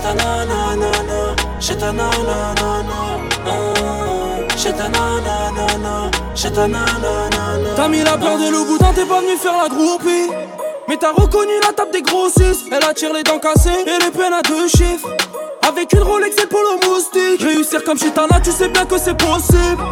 Ta nanana, nanana, j'ai ta nanana. T'as mis la peur de loup boudin, t'es pas venu faire la groupie. Mais t'as reconnu la table des grossistes. Elle attire les dents cassées et les peines à deux chiffres. Avec une Rolex et polo moustique. Réussir comme Chitana, tu sais bien que c'est possible.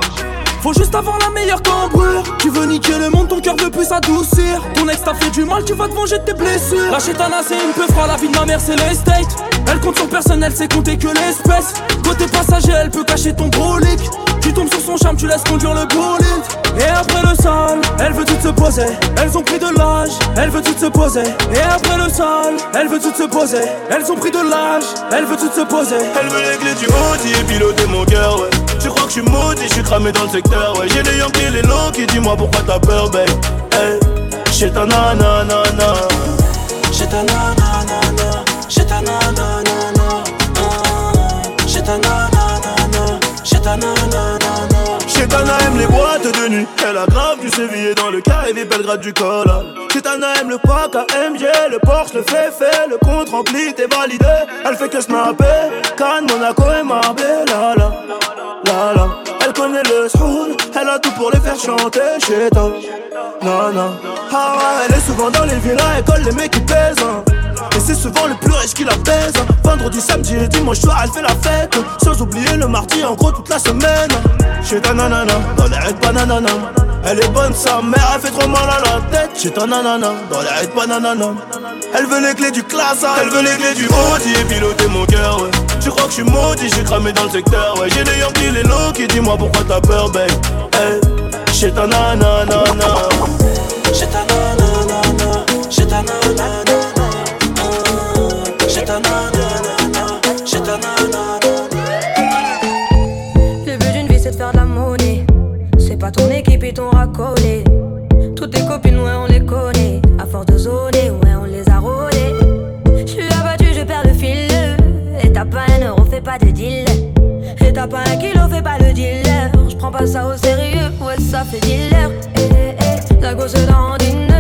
Faut juste avoir la meilleure cambrure. Tu veux niquer le monde, ton cœur veut plus s'adoucir. Ton ex t'a fait du mal, tu vas te venger de tes blessures. La chétana, c'est une peu froid, la vie de ma mère, c'est l'estate. Elle compte son personnel, c'est compter que l'espèce. Côté passager, elle peut cacher ton brolic. Tu tombes sur son charme, tu laisses conduire le bolide. Et après le sol, elle veut tout se poser. Elles ont pris de l'âge, elle veut tout se poser. Et après le sol, elle veut tout se poser. Elles ont pris de l'âge, elle veut tout se poser. Elle veut les du Audi et piloter mon cœur, ouais. Tu crois que je suis maudit, je suis cramé dans le secteur, ouais. J'ai les Yankees, les longs qui dis-moi pourquoi t'as peur, babe. Hey, j'ai ta nanana. J'ai ta nanana, j'ai ta nanana, j'ai ta nanana, Chetana aime les boîtes de nuit, elle a grave du sévillé dans le carré Belgrade du col. Chetana aime le pack AMG, le Porsche, le fait le compte rempli, t'es validé. Elle fait que snapper, Cannes, Monaco et Marbella, la la la. Elle connaît le soul, elle a tout pour les faire chanter chez toi. Non. Ah ouais, elle est souvent dans les villas, elle colle les mecs qui pèsent. hein. Et c'est souvent le plus riche qui la baise. Vendredi, samedi et dimanche soir, elle fait la fête. Sans oublier le mardi, en gros, toute la semaine. Chez ta nanana, dans les bananana. Elle est bonne, sa mère, elle fait trop mal à la tête. Chez ta nanana, dans les bananana. Elle veut les clés du classe, elle veut les clés du Audi et piloter mon cœur, ouais. Tu crois que je suis maudit, j'ai cramé dans le secteur, ouais. J'ai les Yankees, les low qui dis-moi pourquoi t'as peur, babe? Hey, chez ta nanana. Pas un kilo, fais pas le dealer. J'prends pas ça au sérieux, ouais, ça fait dealer. Eh, eh, eh, la gosse dandine. Eh,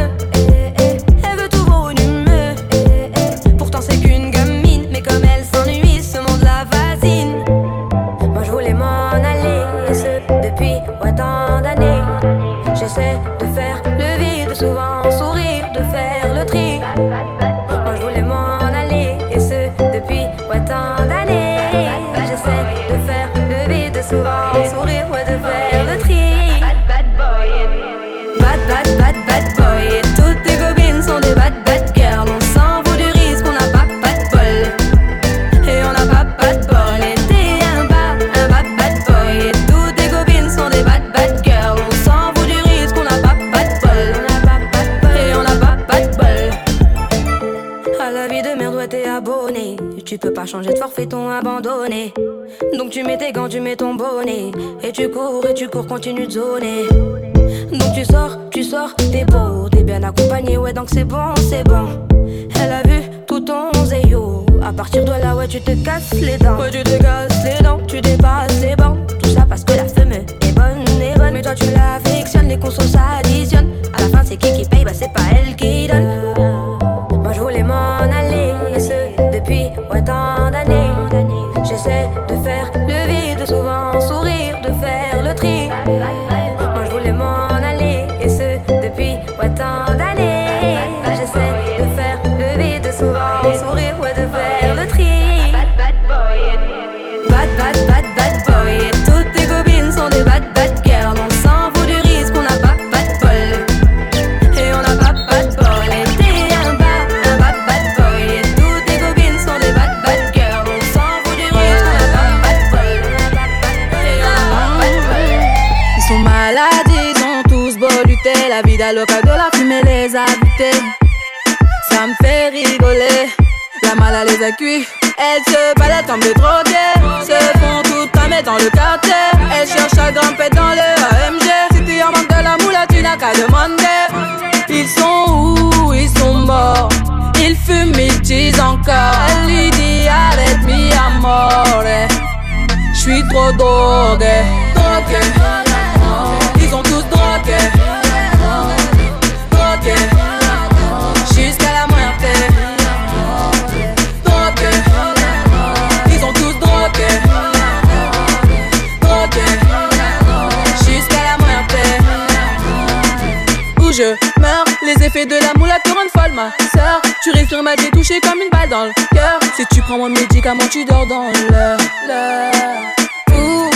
changer de forfait, ton abandonné Donc tu mets tes gants, tu mets ton bonnet Et tu cours, et tu cours, continue de zoner donc tu sors, tu sors, t'es beau, t'es bien accompagné, ouais donc c'est bon, c'est bon. Elle a vu tout ton zéyo. À partir de là, ouais, tu te casses les dents. Ouais, tu te casses les dents, tu dépasses J'suis trop drogué. Ils ont tous drogué, drogué. Jusqu'à la moitié, drogué. Ils ont tous drogué. Jusqu'à la moitié. Où je meurs, les effets de la moula te folle, ma sœur. Tu restes sur ma touché comme une balle dans le cœur. Si tu prends mon médicament, tu dors dans l'heure. Ouh,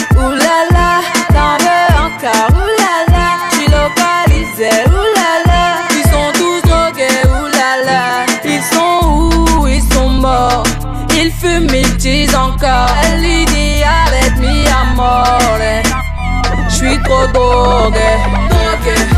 là, t'en veux encore, là. J'suis localisé, là. Ils sont tous drogués, là. Ils sont où, ils sont morts. Ils fument, ils disent encore. Elle lui dit avec mi amore. J'suis trop drogué, drogué.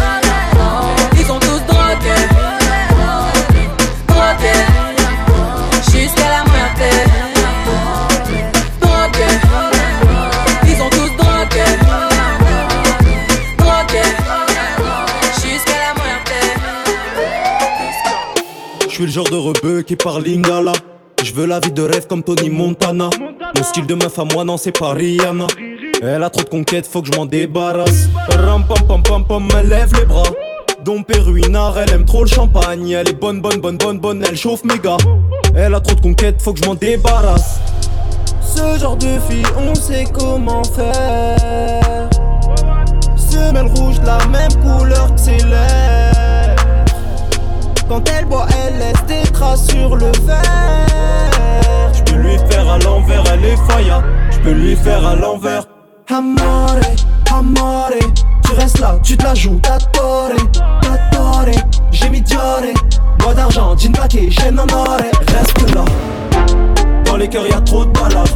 Genre de rebeu qui parle lingala. Je veux la vie de rêve comme Tony Montana. Mon style de meuf à moi, non, c'est pas Rihanna. Elle a trop de conquêtes, faut que je m'en débarrasse. Ram pam pam pam pam, elle lève les bras. Dom Ruinard, elle aime trop le champagne. Elle est bonne, bonne, bonne, bonne, bonne, elle chauffe méga. Elle a trop de conquêtes, faut que je m'en débarrasse. Ce genre de fille, on sait comment faire. Semelle rouge, la même couleur que ses lèvres. Quand elle boit, elle laisse des traces sur le verre. Je peux lui faire à l'envers, elle est faya. Je peux lui faire à l'envers. Amore, amore, tu restes là, tu te la joues, t'attore, t'attore. J'ai mis Diore, bois d'argent, jean plaqué, chaîne en or, reste là. Dans les cœurs y'a trop de balades.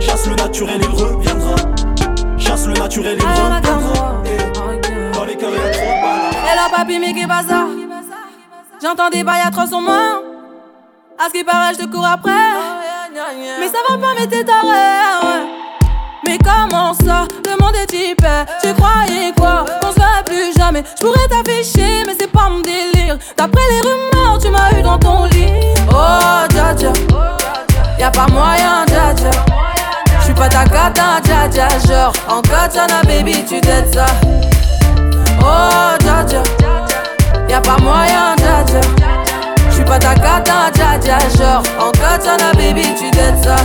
Chasse le naturel, il reviendra. Chasse le naturel, il reviendra. Eh, Dans les cœurs y'a trop de balades. Hello papi, mais qu'est ça J'entends des bails atroces au moins. À ce qui paraît, je te cours après. Mais ça va pas, mais t'es taré. Mais comment ça Le monde est type. Tu croyais quoi? Qu'on se verrait plus jamais. Je pourrais t'afficher, mais c'est pas mon délire. D'après les rumeurs, tu m'as eu dans ton lit. Oh, dja dja. Y'a pas moyen, dja dja. J'suis pas ta cata, dja dja. Genre, en katana, baby, tu t'aides ça. Oh, dja dja. Y'a pas moyen, dja dja. J'suis pas ta cata, dja dja. Genre, en katana, baby, tu t'aides ça.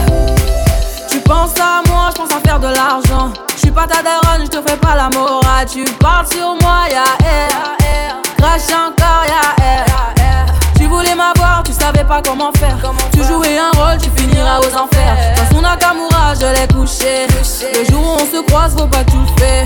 Tu penses à moi, je pense à faire de l'argent. Je suis pas ta daronne, je te fais pas la morale. Tu parles sur moi, y'a air. Crash encore, y'a air. Tu voulais m'avoir, tu savais pas comment faire. Tu jouais un rôle, tu finiras aux enfers. Dans son Nakamura, je l'ai couché. Le jour où on se croise, faut pas tout faire.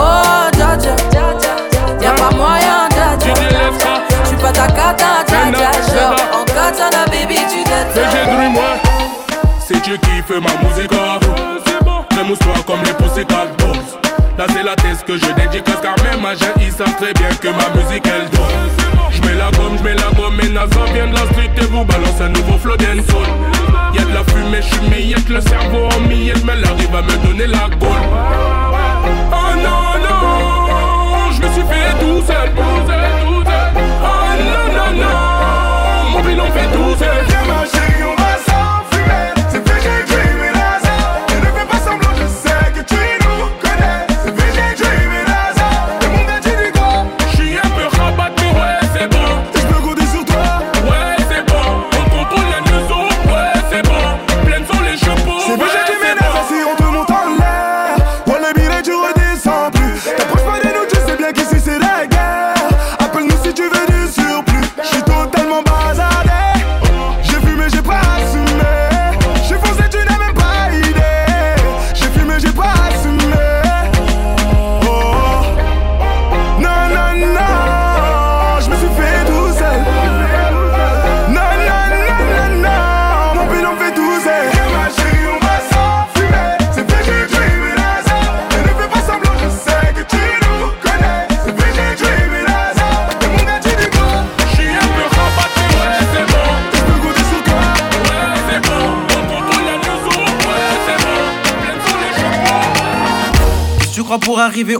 Oh, dja dja. Y'a pas moyen, dja dja. J'suis pas ta cata, dja dja. Genre, en katana, baby, tu t'aides ça. j'ai de moi C'est Dieu qui fait ma musique Remousse-toi comme les Pussycat Dolls Là c'est la thèse que je dédicace Car même à ils savent très bien que ma musique elle donne. J'mets la gomme, j'mets la gomme Et Naza vient de la street et vous balance un nouveau flow dancehall Y'a de la fumée, j'suis millette Le cerveau en miettes Mais elle arrive à me donner la gaule Oh non non Je me suis fait tout Oh non non non Mon bilan fait tout seul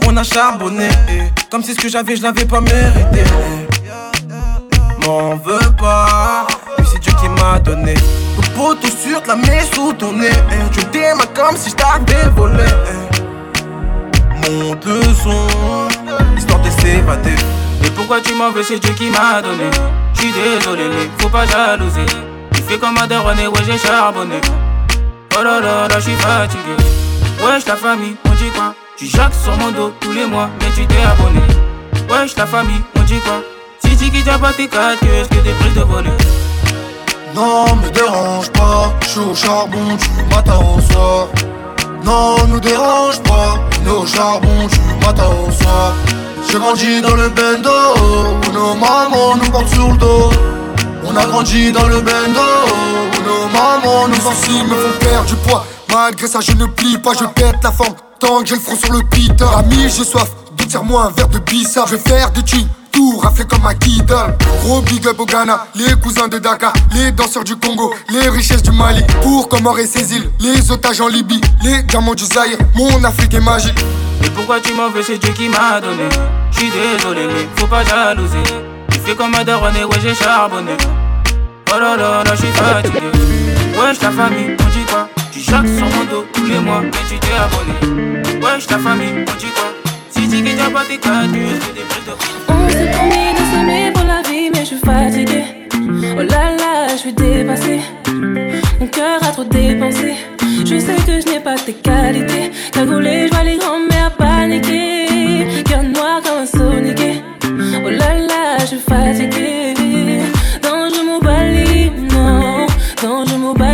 on a charbonné. Comme si ce que j'avais, je l'avais pas mérité. M'en veux pas, mais c'est Dieu qui m'a donné. Le poteau sur la mets sous ton nez. Tu démarres comme si je t'avais volé. Monte le son, histoire de s'évader. Et pourquoi tu m'en veux, c'est Dieu qui m'a donné? J'suis désolé, mais faut pas jalouser. Tu fais comme Adaron et ouais, j'ai charbonné. Oh là là, là, j'suis fatigué. Wesh, famille, on dit quoi Tu jacques sur mon dos tous les mois, mais tu t'es abonné. Wesh, ta famille, on dit quoi? Si tu quittes pas tes quatre, est-ce que t'es prêt de voler? Non, me dérange pas, je suis au charbon du matin au soir. Non, nous dérange pas, on est au charbon du matin au soir. J'ai grandi dans le bendo, où nos mamans nous portent sur le dos. On a grandi dans le bendo, où nos mamans nous sensibles me font perdre du poids. Malgré ça, je ne plie pas, je pète la forme. Tant que j'ai le front sur le pita. Ami, j'ai soif, donc tire-moi un verre de bissa. Je vais faire des thunes, tout raflé comme un kidal. Gros big up au Ghana, les cousins de Dakar, les danseurs du Congo, les richesses du Mali. Pour Comores et ses îles, les otages en Libye, les diamants du Zaïre. Mon Afrique est magique. Et pourquoi tu m'en veux, c'est Dieu qui m'a donné? J'suis désolé, mais faut pas jalouser. Tu fais comme Adaron et ouais, j'ai charbonné. Oh là là, là, j'suis fatigué. Wesh, ta famille, on dit Tu jacques sur mon dos tous les mois, mais tu t'es abonné. Wesh, ta famille, on dit quoi Si tu quittes pas tes est-ce que t'es prêt de On s'est promis de s'aimer pour la vie, mais je suis fatiguée. Oh là là, je suis dépassée. Mon cœur a trop dépensé. Je sais que je n'ai pas tes qualités. Cagoulé, je vois les grands-mères paniquer. Cœur noir comme un. Oh là là, je suis fatiguée. Non, je m'oublie, non. Non, je m'oublie,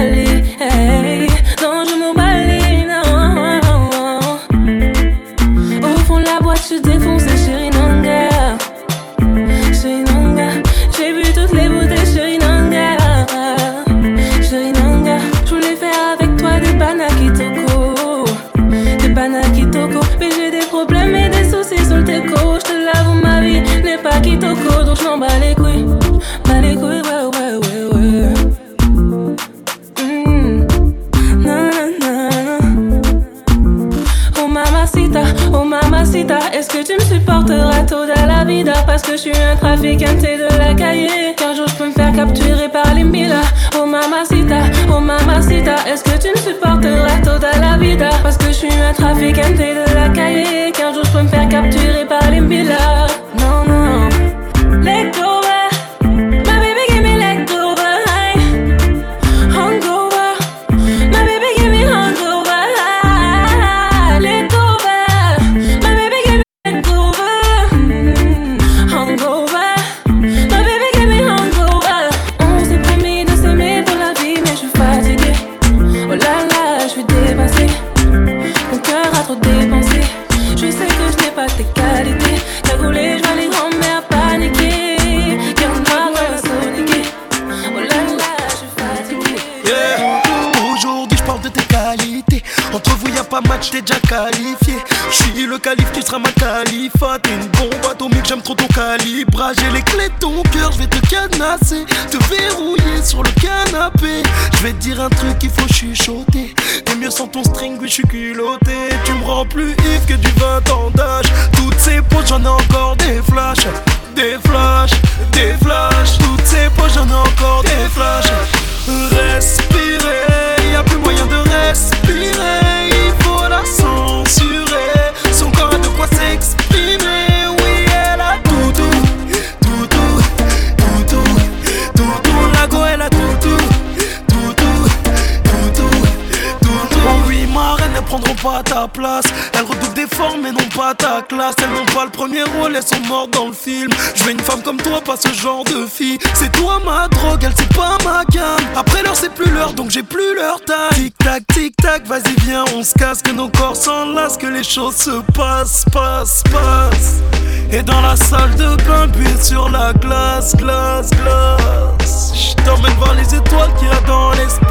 suis un trafiquante dire un truc il faut chuchoter. T'es mieux sans ton string oui je suis pas ce genre de fille. C'est toi ma drogue, elle c'est pas ma gamme. Après l'heure, c'est plus l'heure, donc j'ai plus leur taille. Tic tac, tic tac, vas-y, viens, on se casse, que nos corps s'enlacent, que les choses se passent, passent, passent. Et dans la salle de bain, puis sur la glace, glace, glace. Je t'emmène voir les étoiles qu'il y a dans l'espace,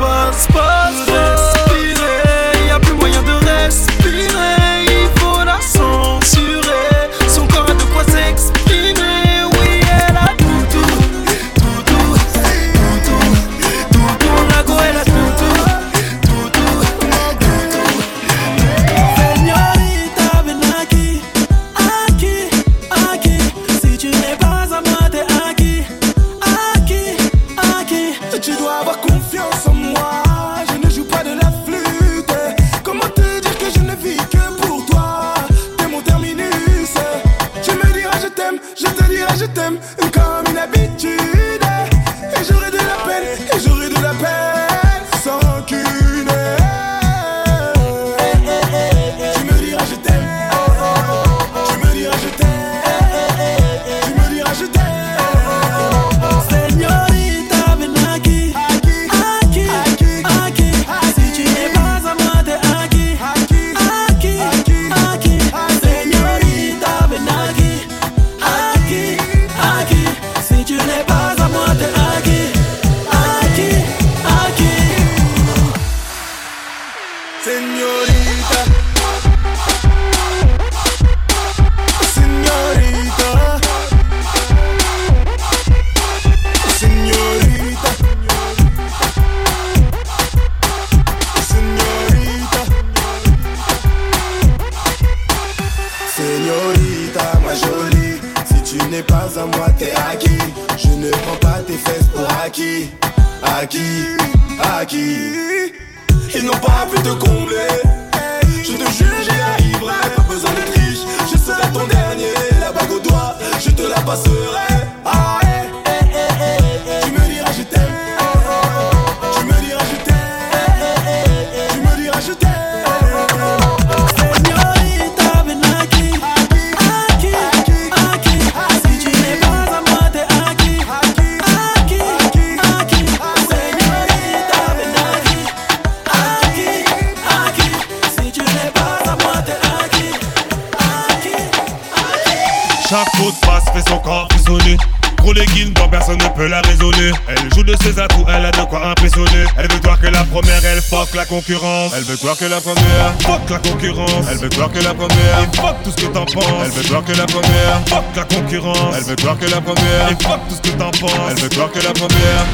elle veut toi que la première, elle fuck la concurrence. Elle veut toi que la première, fuck la concurrence. Elle veut toi que la première, et fuck tout ce que t'en penses. Elle veut toi que la première, fuck la concurrence. Elle veut toi que la première, et fuck tout ce que t'en penses. Elle veut toi que la première.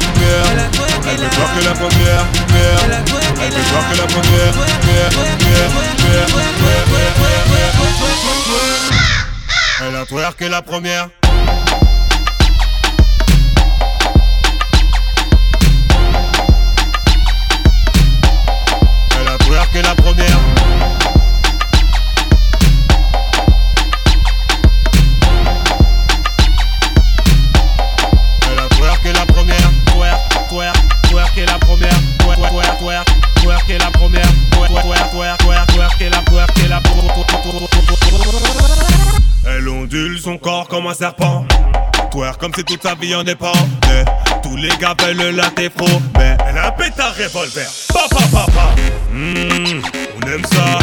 Elle veut toi que la première. Elle veut toi que la première. Elle a twerké la première. Comme un serpent. Twerk comme si toute sa vie en dépend. Mais tous les gars veulent la défaut. Mais elle a un pétard revolver. Papa, papa. Hmm, on aime ça.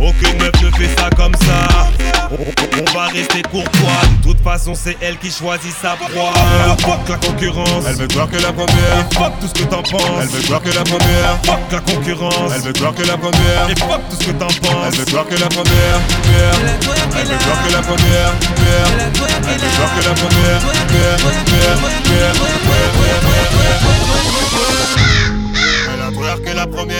Aucune meuf ne fait ça comme ça. On, va rester courtois. De toute façon, c'est elle qui choisit sa proie. Elle fuck la concurrence. Elle veut voir que la première. Fuck tout ce que t'en penses. Elle veut voir que la première. Fuck la concurrence. Elle veut voir que la première. Et fuck tout ce que t'en penses. Elle veut voir que la première. Elle veut voir que la première. Elle veut voir que la première. Elle a twerké la première.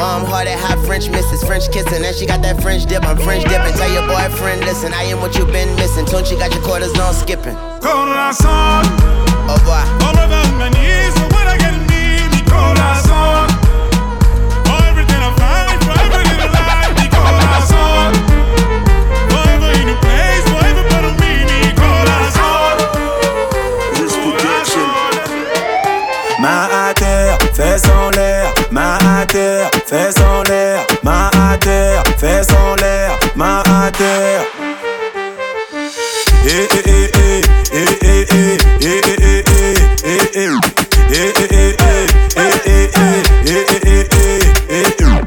Warm hearted, hot French misses, French kissing. And she got that French dip. I'm French dipping. Tell your boyfriend, listen, I am what you've been missing. Tune, she got your quarters on skipping. Corazón. Au revoir. All knees, so when I get me, corazón. la terre. Eh, eh, eh, eh, eh, eh, eh, eh.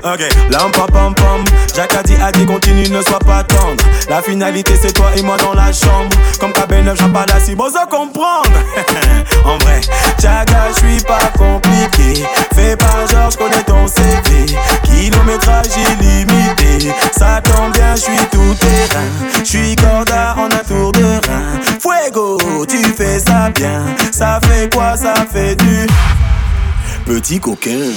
Ok, lam pam pam pam. Jacques a dit, a dit, continue, ne sois pas tendre. La finalité, c'est toi et moi dans la chambre. Comme KB9, j'ai pas la bon à comprendre. en vrai, Jaga, je suis pas compliqué. Fais pas genre, je connais ton CV. Kilométrage illimité. Ça tombe bien, je suis tout terrain. Je suis corda en un tour de rein. Fuego, tu fais ça bien. Ça fait quoi, ça fait du petit coquin.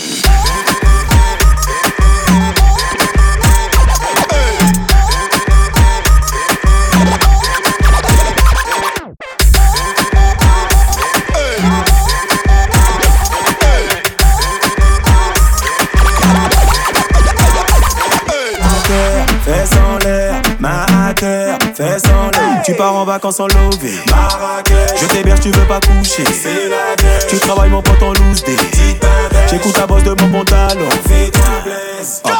Fais. Tu pars en vacances en lové. Marrakech, je t'héberge, tu veux pas coucher. C'est la dèche. Tu travailles mon pote en loose day. J'écoute ta bosse de mon pantalon.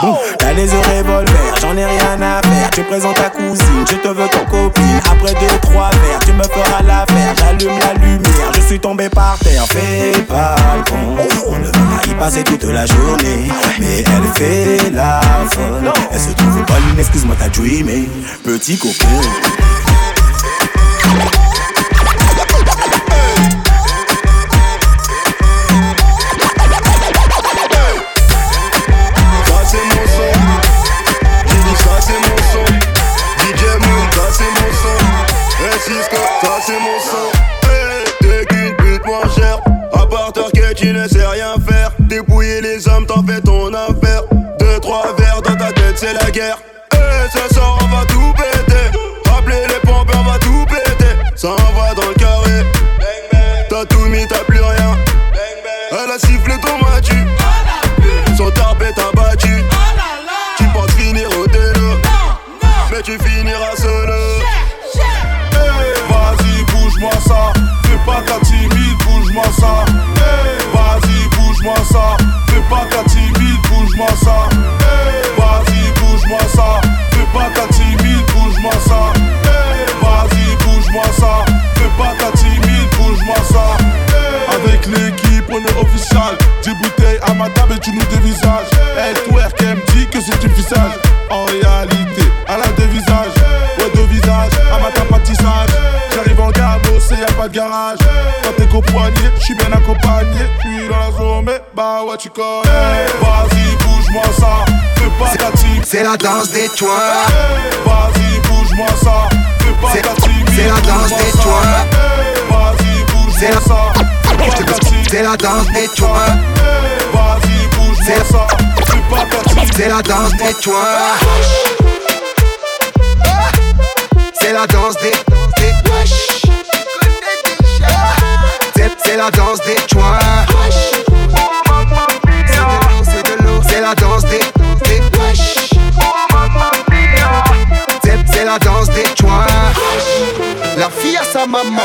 Bon, t'as les yeux revolver, j'en ai rien à faire. Tu présentes ta cousine, je te veux ton copine. Après deux, trois verres, tu me feras l'affaire. J'allume la lumière, je suis tombé par terre. Fais pas le con, on ne va pas y passer toute la journée. Mais elle fait la folle. Elle se trouve bonne, excuse-moi, t'as dreamé. Petit coquin. Ça c'est mon dit ça c'est mon son. DJ Moon, ça c'est mon. Hey Cisco, ça c'est mon. Hey, t'es qu'une pute moins chère. À que tu ne sais rien faire. Dépouiller les hommes, t'en fais ton affaire. Deux, trois verres dans ta tête, c'est la guerre. Hey, ce soir on va tout péter. Ça garage. Quand t'es qu'au poignet, j'suis bien accompagné. J'suis dans la zone, mais bah ouais, tu connais. Vas-y, bouge-moi ça. Fais pas ta. C'est la danse des toits. Vas-y, bouge-moi ça. Fais pas C'est- ta c'est la danse des toits. Vas-y, bouge-moi la- ça. Fais pas ta. C'est la danse des toits. Vas-y, bouge-moi ça. Fais pas ta. C'est la danse des toits. C'est la danse des. des- C'est- la danse des toits. C'est de l'eau, c'est la danse des. la danse des toits. La fille à sa maman.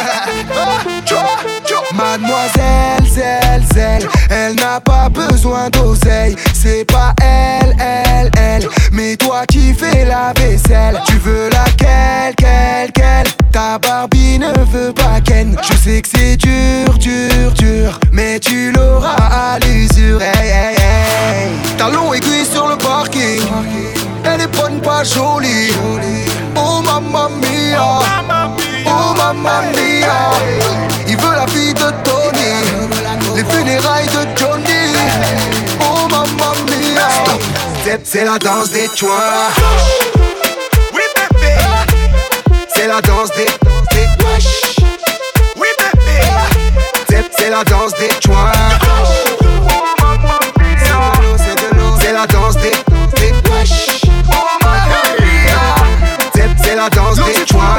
Mademoiselle, zèle, zèle, elle n'a pas besoin d'oseille. C'est pas elle, elle, elle, mais toi qui fais la vaisselle. Tu veux laquelle, quelle, quelle? Ta Barbie ne veut pas Ken. Je sais que c'est dur, dur, dur, mais tu l'auras à l'usure. Hey, hey, hey. Talon aiguille sur le parking. Elle est bonne, pas jolie. Oh mamma mia. Oh mamma mia. Il veut la vie de Tony. Les funérailles de Johnny. Oh mamma mia. C'est- C'est la danse des toits. C'est la danse des. des- Oui, bébé. C'est- C'est la danse des toits. C'est de l'eau, c'est la danse des. La danse des toits.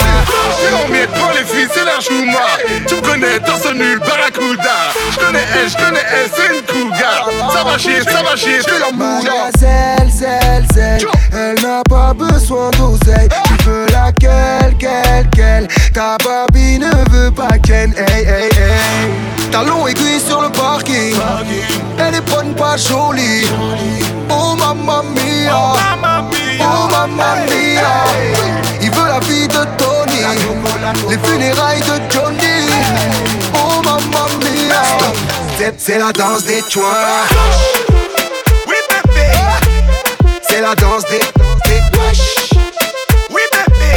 Non mais prends les filles, c'est la chouma Tu me connais, torse nul, barracuda Je connais elle, je connais elle, c'est une cougar Ça va chier, ça va chier, fais la moula Mademoiselle, zèle, zèle, elle n'a pas besoin d'oseille. Tu veux laquelle, quelle, quelle Ta Barbie ne veut pas Ken, hey, hey, hey. Talon aiguille sur le parking. Elle est bonne, pas jolie. Oh mamma mia. Oh mamma mia. Oh mamma mia, il veut la vie de Tony, les funérailles de Johnny. Oh mamma mia, c'est la danse des chouins. Oui bébé, c'est la danse des des Oui bébé,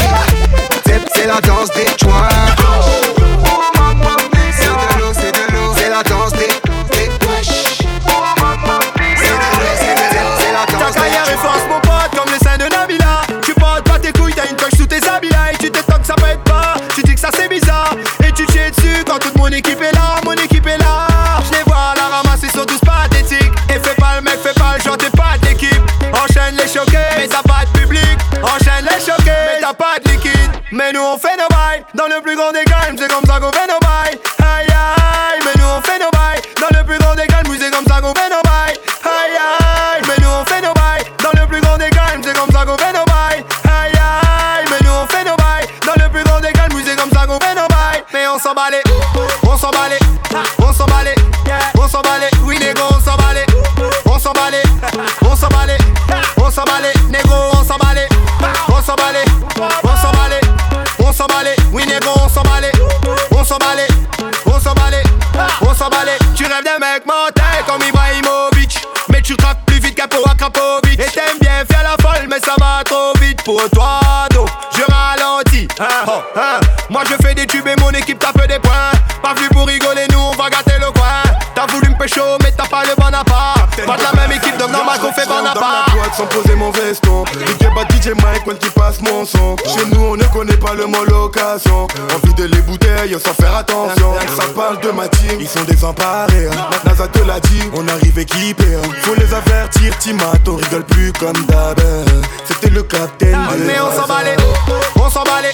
c'est la danse des chouins. Toute mon équipe est là, mon équipe est là. Je les vois à la ramasser, sont tous pathétiques. Et fais pas le mec, fais pas le genre, t'es pas d'équipe Enchaîne les choqués, mais t'as pas de public. Enchaîne les choqués, mais t'as pas de liquide. Mais nous on fait nos bails, dans le plus grand des calmes C'est comme ça qu'on fait nos bails. Aïe aïe, mais nous on fait nos bails. Dans le plus grand des calmes, c'est comme ça qu'on fait nos bails. Aïe aïe, mais nous on fait nos bails. Dans le plus grand des calmes, c'est comme ça qu'on fait nos bails. Aïe aïe, mais nous on fait nos bails. Dans le plus grand des calmes, c'est comme ça qu'on fait nos bails. Mais on s'en bat les on DJ Mike quand passe mon son Chez nous on ne connaît pas le mot location. On vide les bouteilles sans faire attention. Ça parle de ma team, ils sont désemparés hein. NASA te l'a dit, on arrive équipé hein. Faut les avertir, Timat, on rigole plus comme d'hab. C'était le capitaine de Mais on s'emballait, on s'emballait,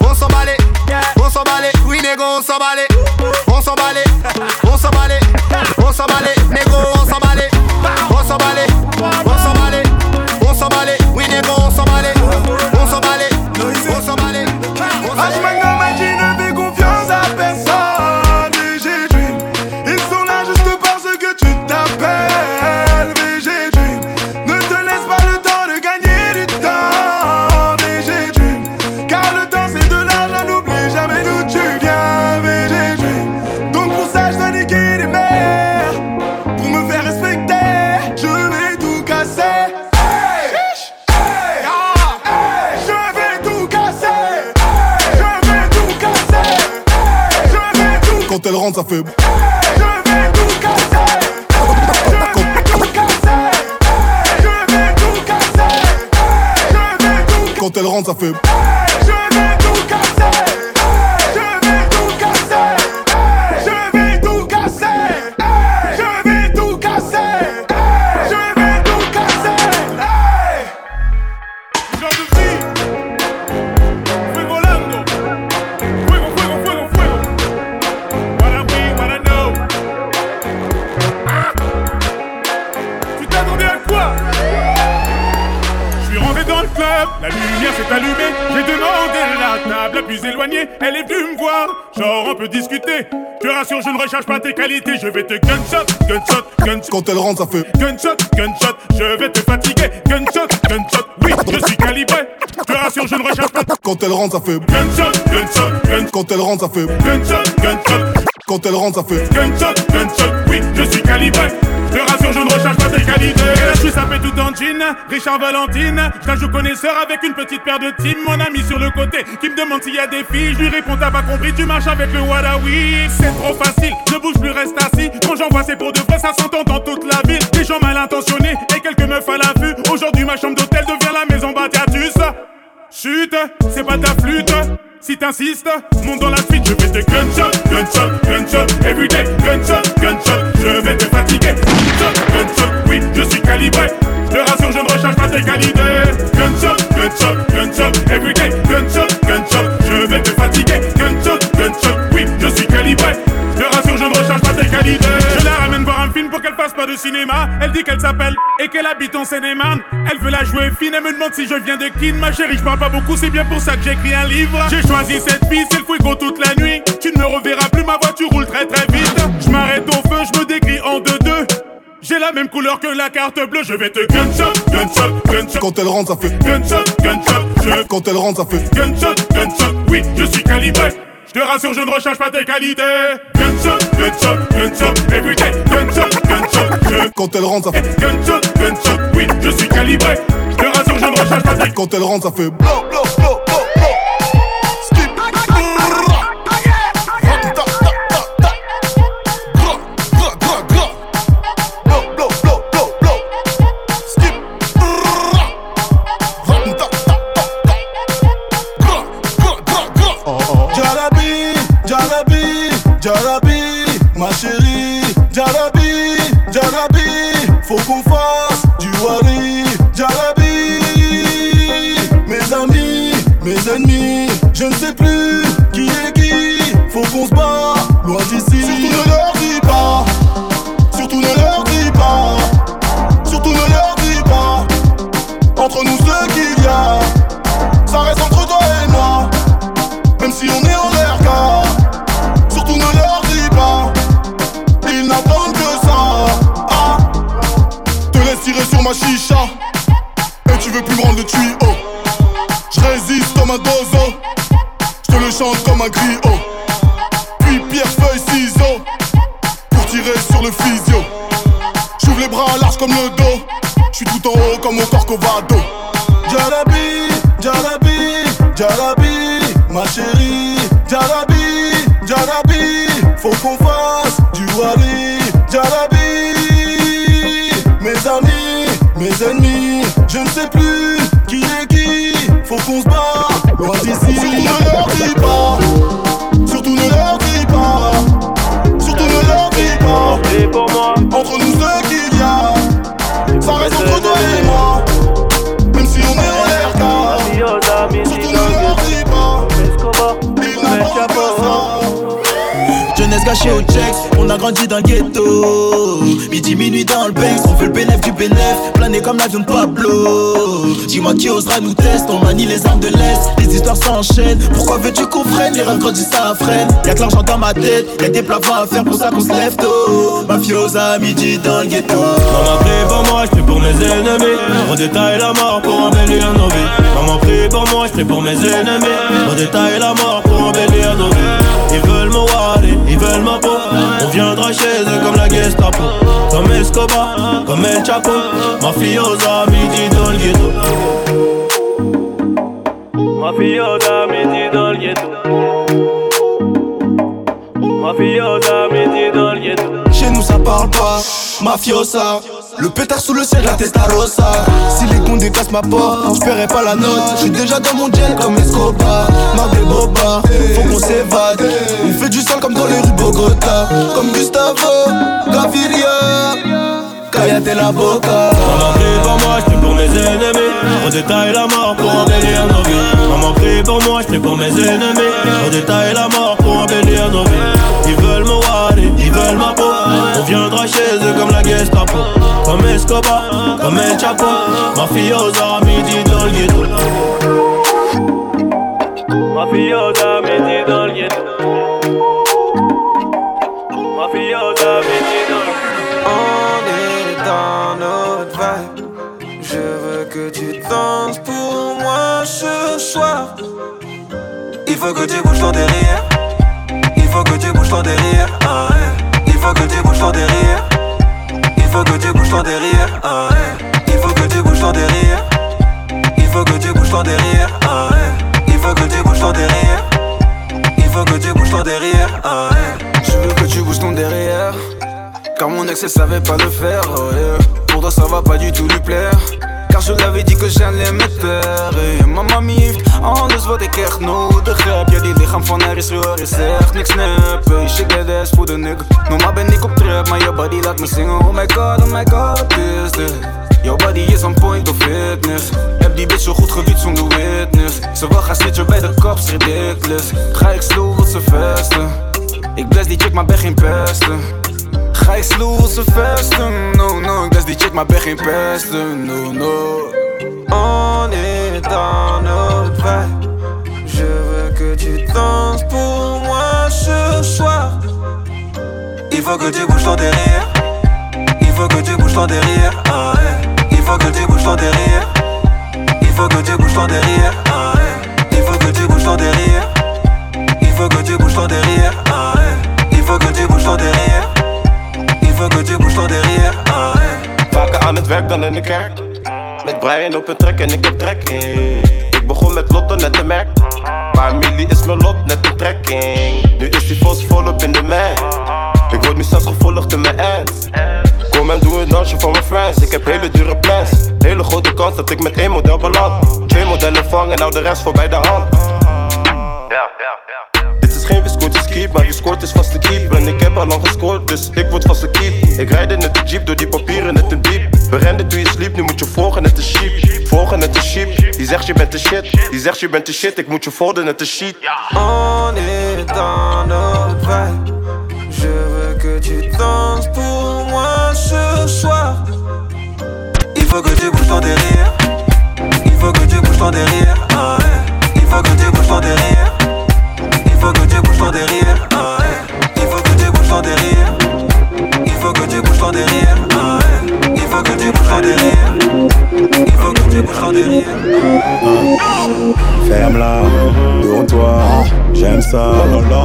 on s'emballait, on s'emballait, oui négo on s'emballait, on s'emballait, on s'emballait, on s'emballait, la lumière s'est allumée. J'ai demandé la table la plus éloignée. Elle est venue me voir, genre on peut discuter. Te rassure, je ne recherche pas tes qualités. Je vais te gunshot, gunshot, gunshot. Quand elle rentre, ça fait. Gunshot, gunshot, je vais te fatiguer. Gunshot, gunshot, oui, je suis calibré. Je te rassure, je ne recherche pas. Quand elle rentre, ça fait. Gunshot, gunshot, gunshot. Quand elle rentre, ça fait. Gunshot, gunshot. Quand elle rentre, ça fait. Gunshot, gunshot, oui, je suis calibré. Je je ne recherche pas tes qualités. Je suis sapé tout en jean. Richard Valentine, je la joue connaisseur avec une petite paire de team. Mon ami sur le côté qui me demande s'il y a des filles. Je lui réponds, t'as pas compris, tu marches avec le Wadawi. C'est trop facile, ne bouge plus, reste assis. Quand j'envoie, c'est pour de vrai, ça s'entend dans toute la ville. Des gens mal intentionnés et quelques meufs à l'affût. Aujourd'hui, ma chambre d'hôtel devient la maison Batiatus. Chut, c'est pas ta flûte. Si t'insistes, monte dans la suite, je vais te gunshot, gunshot, gunshot, everyday, gunshot, gunshot, je vais te fatiguer. Gunshot, gunshot, oui, je suis calibré. Je rassure, je ne recherche pas tes qualités. Gunshot, gunshot, gunshot, everyday, gunshot, gunshot, je vais te fatiguer. Gunshot, gunshot, oui, je suis calibré. Je rassure, je ne recherche pas tes qualités. Je pour qu'elle fasse pas de cinéma. Elle dit qu'elle s'appelle et qu'elle habite en Seine-et-Marne. Elle veut la jouer fine, elle me demande si je viens de Kin. Ma chérie, je parle pas beaucoup, c'est bien pour ça que j'écris un livre. J'ai choisi cette fille, c'est le fuego toute la nuit. Tu ne me reverras plus, ma voiture roule très très vite. Je m'arrête au feu, je me dégris en deux-deux. J'ai la même couleur que la carte bleue, je vais te gunshot, gunshot, gunshot. Quand elle rentre, ça fait. Gunshot, gunshot, je. Quand elle rentre, ça fait. Gunshot, gunshot, oui, je suis calibré. Je te rassure, je ne recherche pas tes qualités. Gunshot, gunshot, gunshot, everyday. Gunshot, gunshot, je. Quand elle rentre, ça fait. Gunshot, gunshot, oui, je suis calibré. Je te rassure, je ne recherche pas tes Quand elle rentre, ça fait. Blow, blow, blow, Jarabi, ma chérie, Jarabi, Jarabi, faut qu'on fasse du wari, Jarabi. Mes amis, mes ennemis, je ne sais plus qui est qui, faut qu'on se bat, loin d'ici. Surtout ne leur dis pas, surtout ne leur dis pas, surtout ne leur dis pas, entre nous ceux qui a, ça reste entre Puis pierre, feuille, ciseaux. Pour tirer sur le physio. J'ouvre les bras larges comme le dos. Je suis tout en haut comme mon corcovado. Jarabi, Jarabi, Jarabi, ma chérie. Jarabi, Jarabi, faut qu'on fasse du wari. Jarabi, mes amis, mes ennemis, je ne sais plus qui est qui. Faut qu'on se On a grandi dans le ghetto. Midi, minuit dans le Banks, on veut le bénéf du bénéf, plané comme l'avion de Pablo. Dis-moi qui osera nous tester, on manie les armes de l'Est, les histoires s'enchaînent. Pourquoi veux-tu qu'on freine? Les rêves grandissent, ça freine. Y'a que l'argent dans ma tête, y'a des plafonds à faire pour ça qu'on se lève tôt. Mafiosa, midi dans le ghetto. Maman prie pour moi, je pour mes ennemis. On détaille la mort pour embellir nos vies. Maman prie pour moi, je pour mes ennemis. On détaille la mort pour embellir nos vies. Ils veulent ils ma peau. On viendra chez eux comme la Gestapo. Comme Escobar, comme El Chapo. Mafiosa, midi dans le ghetto. Mafiosa, midi dans le ghetto. Mafiosa, midi dans le ghetto. Chez nous ça parle pas, mafiosa Le pétard sous le ciel, la testarossa Si les cons décassent ma porte, je paierai pas la note Je suis déjà dans mon jet comme Escobar Marre des bobards, faut qu'on s'évade On fait du sale comme dans les rues Bogota Comme Gustavo, Gaviria Kayate la boca Maman prie pour moi, je prie pour mes ennemis. On détaille la mort pour embellir nos vies. Maman prie pour moi, je prie pour mes ennemis. On détaille la mort pour embellir nos vies. Ils veulent me ils veulent ma peau. On viendra chez eux comme la Gestapo. Comme Escobar, comme El Chapo. Mafiosa, midi dans le ghetto. Mafiosa, midi dans le ghetto. Mafiosa, midi dans le. On est dans notre vibe. Je veux que tu danses pour moi ce soir. Il faut que tu bouges ton derrière. Il faut que tu bouges ton derrière. Bouges ton derrière. Il faut que tu bouges ton derrière. Ah. Il faut que tu bouges ton derrière. Il faut que tu bouges ton derrière. Ah. Il faut que tu bouges ton derrière. Il faut que tu bouges ton derrière. Ah. Je veux que tu bouges ton derrière. Car mon ex elle savait pas le faire oh yeah. Pour toi ça va pas du tout lui plaire Car je l'avais dit que j'allais me taire hey, Mama heeft anders wat ik echt nodig heb. Ja die lichaam van haar is ruw, is echt niks nep Shit that ass voor de nigga Normaal ben ik op trap, maar je body laat me zingen. Oh my god, oh my god, wat is dit? Jouw body is on point of fitness. Heb die bitch zo goed gewiet zonder witness. Ze wil gaan snitchen bij de cops, ridiculous. Ga ik slow, wat ze vesten. Ik bless die chick, maar ben geen pesten Ga ik ze vesten? No, no, ik bless die chick, maar ben geen pesten No, no On est dans notre vibe Je veux que tu danses pour moi ce soir Il faut que tu bouges ton derrière Il faut que tu bouges ton derrière ah ouais. Il faut que tu bouges ton derrière Il faut que tu bouges ton derrière ah ouais. Il faut que tu bouges ton derrière Il faut que tu bouges ton derrière ah ouais. Il faut que tu bouges ton derrière Il faut que tu bouges ton derrière ah ouais. Vaker aan het werk dan in de kerk. Met Brian op een trek en ik heb trekking. Ik begon met Lotto, net een merk. Maar Millie is mijn lot, net een trekking. Nu is die vos volop in de man. Ik word nu zelfs gevolgd in mijn ends. Kom en doe een dansje voor mijn friends. Ik heb hele dure plans. Hele grote kans dat ik met één model beland. Twee modellen vang en nou de rest voor bij de hand. Is geen Skip, maar wie scoort is vast de keep. En ik heb al lang gescoord, dus ik word vast de keep. Ik rijd in de jeep door die papieren net een diep. We renden toen je sliep, nu moet je volgen net de sheep. Volgen net de sheep. Die zegt je bent de shit, die zegt je bent de shit. Ik moet je volgen net de sheet. On est dans notre vibe. Je veux que tu danses pour moi ce soir. Il faut que tu bouges ton derrière. Il faut que tu bouges ton derrière. Ah. Il faut que tu bouges ton derrière.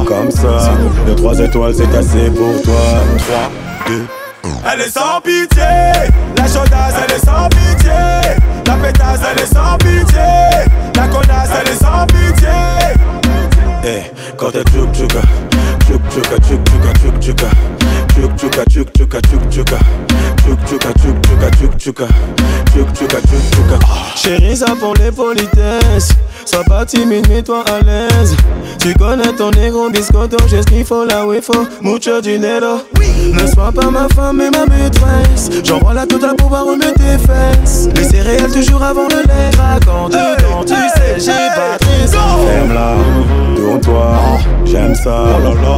Comme ça. De 3 étoiles, c'est assez pour toi. 3, 2, Elle est sans pitié, la chaudasse elle est sans pitié, la pétasse elle est sans pitié, la connasse elle est sans pitié. Eh, Chérie, ça pour les politesses. Sois pas timide, mets-toi à l'aise. Tu connais ton négro biscotto, j'ai ce qu'il faut là où il faut. Mucho dinero. Ne sois pas ma femme mais ma maîtresse. J'envoie la totale pour pouvoir remettre tes fesses. Les céréales toujours avant le lait. Quand quand tu sais, j'ai pas très Ferme-la, tourne-toi, j'aime ça,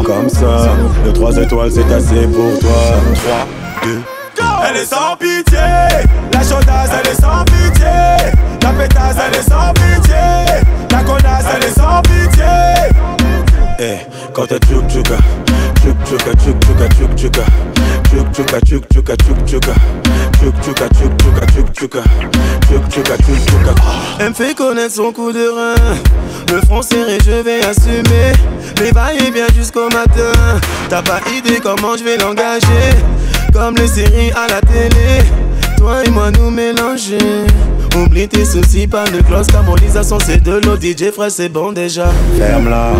comme ça. De 3 étoiles, c'est assez pour toi. 3, 2, Elle est sans pitié, la chaudasse elle est sans pitié, la pétasse elle est sans pitié, la connasse elle est sans pitié. Eh, quand t'es tchouk tchouka, tchouk tchouka, tchouk tchouka, tchouk tchouka, tchouk tchouka, tchouk tchouka, tchouk tchouka, tchouk tchouka, tchouk tchouka, tchouk tchouka, tchouk tchouka, tchouk tchouka. Elle me fait connaître son coup de rein. Le front serré, je vais assumer. Les bails bien jusqu'au matin. T'as pas idée comment je vais l'engager. Comme les séries à la télé. Toi et moi nous mélanger. Oublie tes soucis, pas de close. Harmonisation, c'est de l'eau. DJ frère, c'est bon déjà. Ferme-la,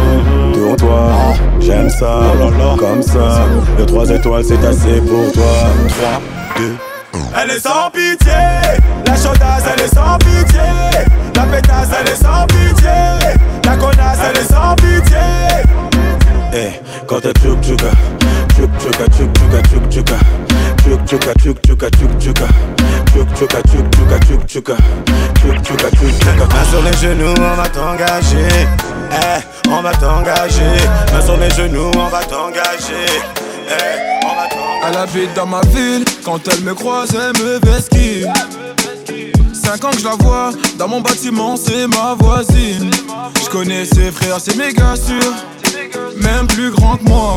tourne-toi, j'aime ça, comme ça. De 3 étoiles, c'est assez pour toi. 3, 2, Elle est sans pitié, la chaudasse elle est sans pitié, la pétasse elle est sans pitié, la connasse elle est sans pitié. Eh, quand t'es tchouk tchouka, tchouk tchouka, tchouk tchouka, tchouk tchouka, tchouk tchouka, tchouk tchouka, tchouk tchouka, tchouk tchouka, tchouk tchouka, tchouk tchouka, tchouk tchouka, tchouk tchouka. Main sur les genoux, on va t'engager. Eh, on va t'engager. Main sur les genoux, on va t'engager. Eh, on va t'engager. Elle habite dans ma ville, quand elle me croise, elle me vesquille. Cinq ans que je la vois, dans mon bâtiment, c'est ma voisine. Je connais ses frères, c'est méga sûr, même plus grand que moi.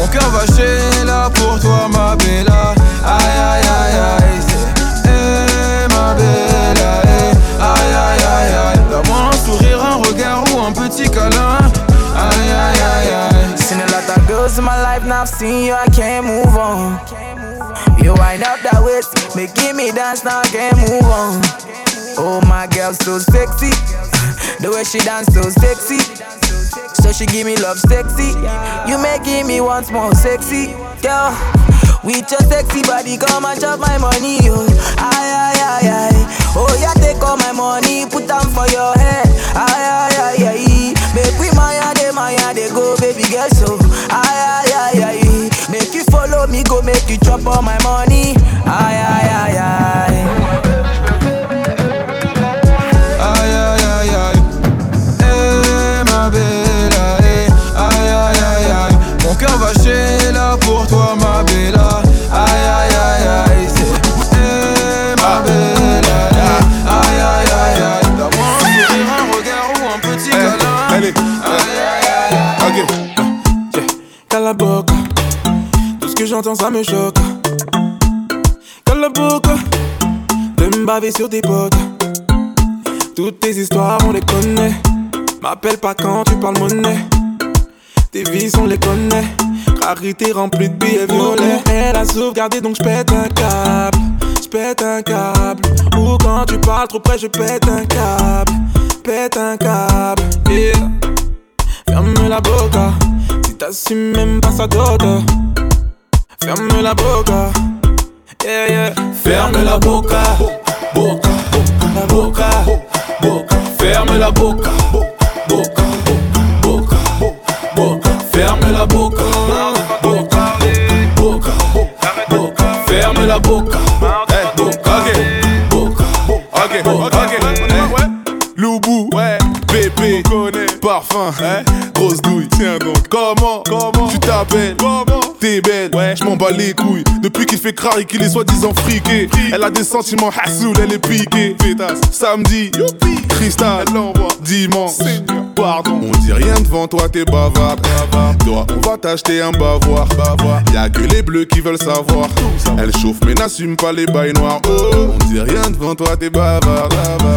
Mon cœur va chez là pour toi, ma bella. Aïe, aïe, aïe, aïe. c'est, Hey, ma belle, hey, aïe, aïe, aïe, aïe. Donne-moi un sourire, un regard ou un petit câlin. Aïe, aïe, aïe, aïe. Seen a lot of girls in my life, now I've seen you, I can't move on. You wind up that waist, making me dance, now I can't move on. Oh, my girl, so sexy. The way she dance, so sexy. So she give me love, sexy. You making me once more sexy, girl. With your sexy body, come and chop my money, yo. Aye, aye, aye, aye. Oh, yeah, take all my money, put them for your head. Aye, aye, aye, aye. Make we maya, de maya, de go, baby girl, so. Aye, aye, aye, aye. Go make you chop all my money. Aye, aye, aye, aye. J'entends, ça me choque. Cala boca. De me baver sur tes potes. Toutes tes histoires, on les connaît. M'appelle pas quand tu parles monnaie. Tes vies, on les connaît. Rarité remplie de billets violets. Elle a sauvegardé, donc j'pète un câble. J'pète un câble. Ou quand tu parles trop près, je pète un câble. Pète un câble. Yeah. Ferme la boca. Si t'assumes même pas sa dot. Ferme la boca. Yeah, yeah. Ferme la boca, boca, boca, boca, boca. Ferme la boca, boca, boca, boca. Ferme la boca, boca, boca, boca. Ferme la boca, boca, boca, boca. Loubou, ouais, bébé, parfum, grosse douille, tiens donc, comment, comment, tu t'appelles, comment, t'es belle, ouais, les couilles, depuis qu'il fait craquer qu'il est soi-disant friqué, elle a des sentiments hassoul, elle est piquée, pétasse, samedi, cristal, dimanche, pardon, on dit rien devant toi, t'es bavard, toi, on va t'acheter un bavoir, bavoir, y'a que les bleus qui veulent savoir, elle chauffe mais n'assume pas les bails noirs, oh, on dit rien devant toi, t'es bavard,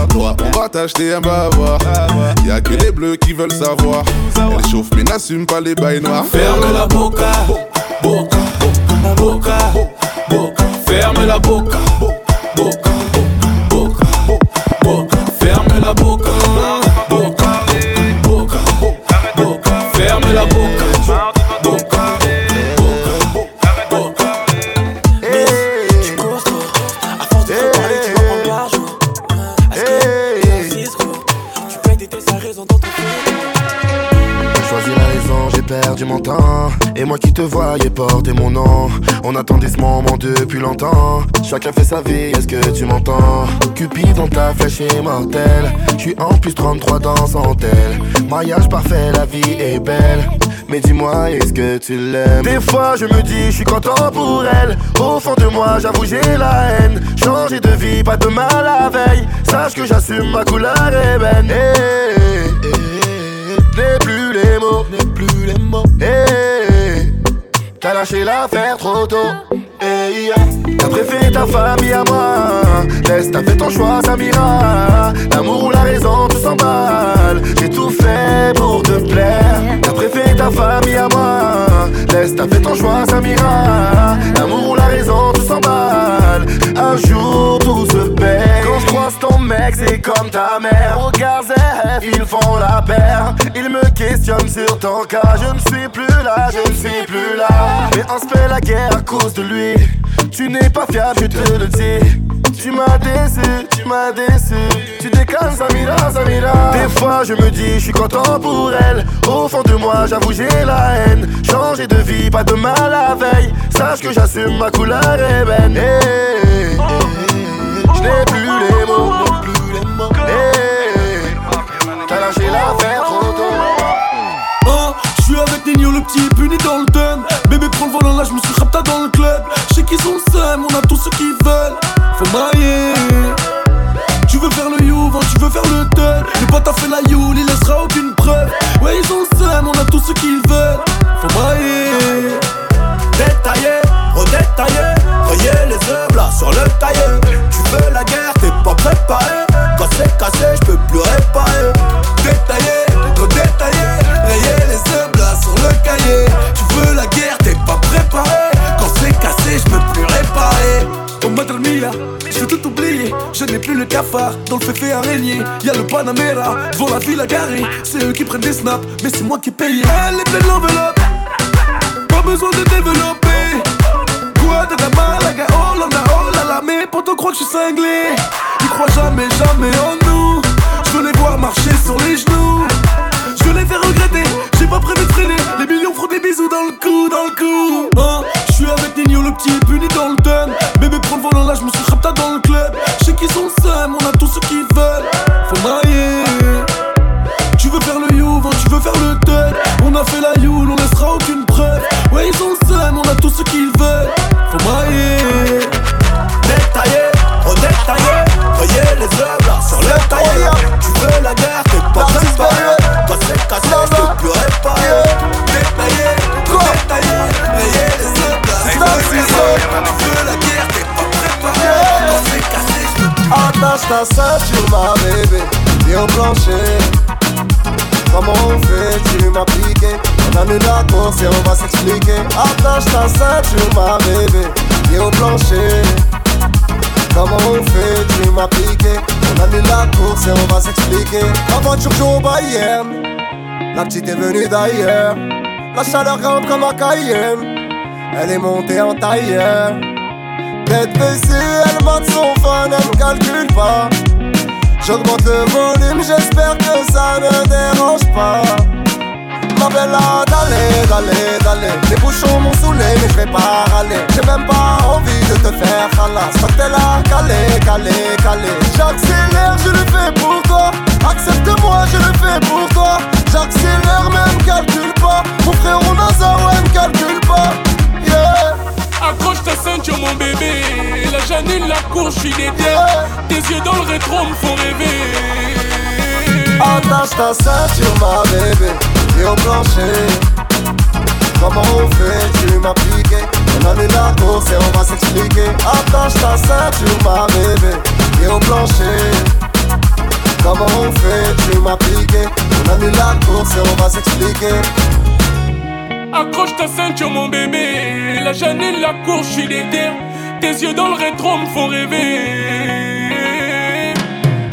toi, on va t'acheter un bavoir, y'a que les bleus qui veulent savoir, elle chauffe mais n'assume pas les bails noirs, Ferme la boca, boca, boca, boca, ferme la boca, boca, boca, boca, ferme la boca, boca, boca, boca, ferme la boca, boca, Et moi qui te voyais porter mon nom. On attendait ce moment depuis longtemps. Chacun fait sa vie, est-ce que tu m'entends? Cupid dans ta flèche est mortelle. J'suis en plus 33 dans son tel. Mariage parfait, la vie est belle. Mais dis-moi, est-ce que tu l'aimes? Des fois, je me dis, je suis content pour elle. Au fond de moi, j'avoue, j'ai la haine. Changer de vie, pas de mal la veille. Sache que j'assume ma couleur ébène. Hey, hey, hey, plus les mots, plus les mots. Hey, t'as lâché l'affaire trop tôt. Hey, t'as préféré ta famille à moi. Laisse, t'as fait ton choix, Samira. L'amour ou la raison, tout s'emballe. J'ai tout fait pour te plaire. T'as préféré ta famille à moi. Laisse, t'as fait ton choix, Samira. L'amour ou la raison, tout s'emballe. Un jour, tout se perd. Quand je croise ton mec, c'est comme ta mère. Regards F, ils font la paire. Ils me questionnent sur ton cas. Je ne suis plus là, je ne suis plus là. Mais on se fait la guerre à cause de lui. Tu n'es pas fiable, je te le dis. Tu m'as déçu, tu m'as déçu. Des fois, je me dis, je suis content pour elle. Au fond de moi, j'avoue, j'ai la haine. Changer de vie, pas de mal la veille. Sache que j'assume ma couleur ébène. Hey, hey, je n'ai plus les mots. Hey, T'as lâché l'affaire trop tôt. Oh, je suis avec Nino le petit puni dans le thème Bébé prends le volant là, je me suis rapta dans le club Je sais qu'ils sont le seum, on a tout ce qu'ils veulent Faut mailler veux faire le tel Le pote a fait la you, il laissera aucune preuve. Ouais ils ont le seum, on a tout ce qu'ils veulent. Faut mailler Détaillé, redétaillé Voyez les œuvres là sur le tailleur. Tu veux la guerre, t'es pas préparé. C'est cassé, le cafard dans le féfé araignée. Y'a le Panamera, devant la ville à garer C'est eux qui prennent des snaps, mais c'est moi qui paye Elle est pleine l'enveloppe Pas besoin de développer. La malaga, oh là là, oh là là Mais pourtant crois que je suis cinglé. Ils croient jamais, jamais en nous. Je veux les voir marcher sur les genoux. Je veux les faire regretter, j'ai pas prévu de freiner. Les millions feront des bisous dans le cou, dans le cou. Hein, je suis avec Nino le petit puni dans le Bébé je me suis rapta dans le club. Je sais qu'ils sont le seum, on a tout ce qu'ils veulent. Faut mailler Tu veux faire le you, tu veux faire le tel On a fait la you, on laissera aucune preuve. Ouais ils ont le seum, on a tout ce qu'ils veulent. Faut mailler Détaillé, redétaillé. Voyez les œuvres sur le taillé Tu veux la guerre, t'es pas préparé Attache ta ceinture ma bébé. Viens au plancher. Comment on fait, tu m'as piqué On annule la course et on va s'expliquer. Attache ta ceinture ma bébé. Viens au plancher. Comment on fait, tu m'as piqué On annule la course et on va s'expliquer. La voiture joue au Bayern La petite est venue d'ailleurs. La chaleur grimpe comme un Cayenne. Elle est montée en tailleur. Tête baissée, bottes sont fun, elle ne calcule pas. J'augmente le volume, j'espère que ça ne dérange pas. Ma belle, d'aller, d'aller, d'aller. Les bouchons m'ont saoulé, mais je vais pas râler. J'ai même pas envie de te faire halas. T'es là, calé, calé, calé. J'accélère, je le fais pour toi. Accepte-moi, je le fais pour toi. J'accélère, même calcule pas. Mon frère, on a ça, ouais, calcule pas. Janine, la course, j'suis déter. Tes yeux dans le rétro me font rêver. Attache ta ceinture, ma bébé, et au plancher. Comment on fait, tu m'as On annule la course et on va s'expliquer Attache ta ceinture, ma bébé, et au plancher Comment on fait, tu m'as piqué On annule la course et on va s'expliquer Accroche ta ceinture, mon bébé. La Janine, la course, j'suis déter. Tes yeux dans le rétro me font rêver.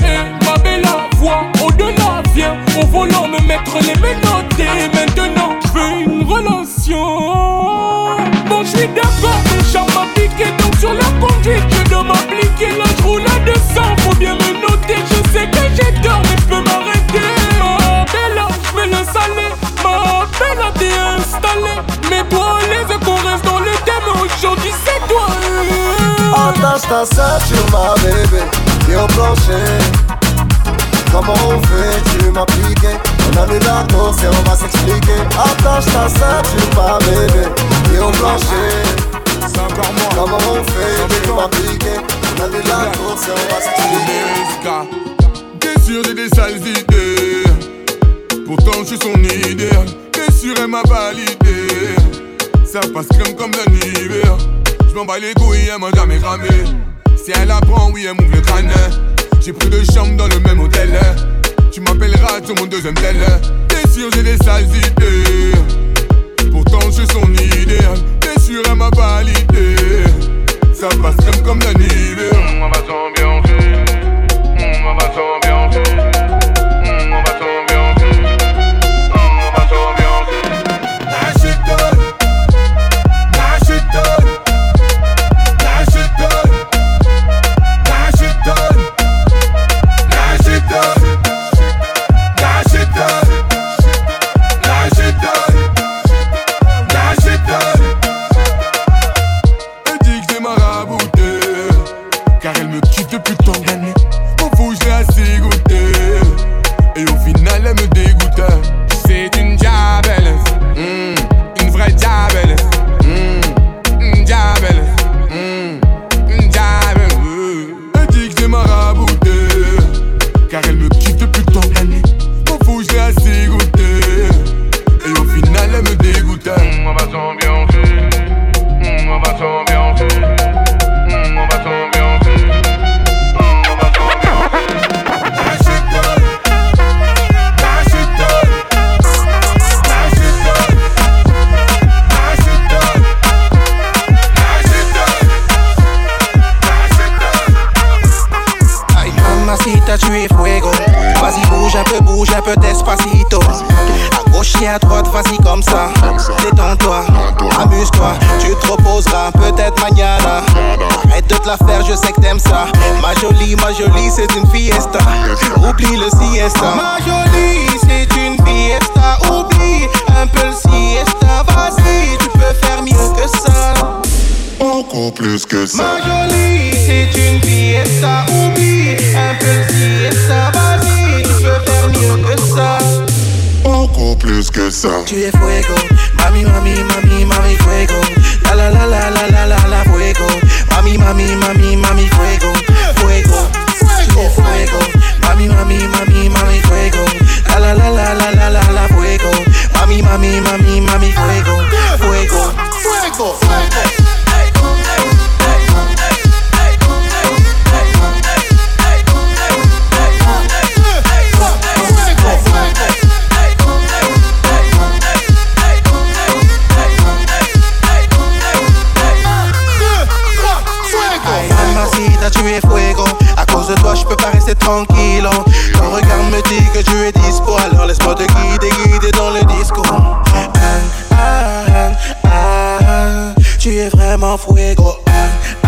Et ma belle voix au-delà, viens au volant me mettre les menottes. Et maintenant, j'veux une relation. Bon, j'suis d'accord, mon chat m'a piqué. Donc sur la conduite, je dois m'appliquer. Là, j'roule à 200, faut bien me noter. Je sais que j'ai tort, mais j'peux m'arrêter. Ma belle, j'vais le saler. Ma belle, Mais toi, les qu'on reste dans le thème. Aujourd'hui, c'est toi. Attache ta ceinture, ma bébé, et au plancher. Comment on fait, tu m'as piqué. On annule la course et on va s'expliquer. Attache ta ceinture, ma bébé, et au plancher. Comment on fait, tu m'as piqué. On annule la course et on va s'expliquer. T'es sûr j'ai des sales idées. Pourtant je suis son idéal Sûr elle m'a validé. Ça passe crème comme d'un hiver Je m'en bats les couilles, elle m'a jamais cramé Si elle apprend, oui elle m'ouvre le crâne J'ai pris deux chambres dans le même hôtel. Tu m'appelleras sur mon deuxième tel. T'es sûr j'ai des sales idées. Pourtant je suis son idéal. T'es sûr elle m'a validé. Ça passe crème comme d'un hiver On va s'ambiancer. On va s'ambiancer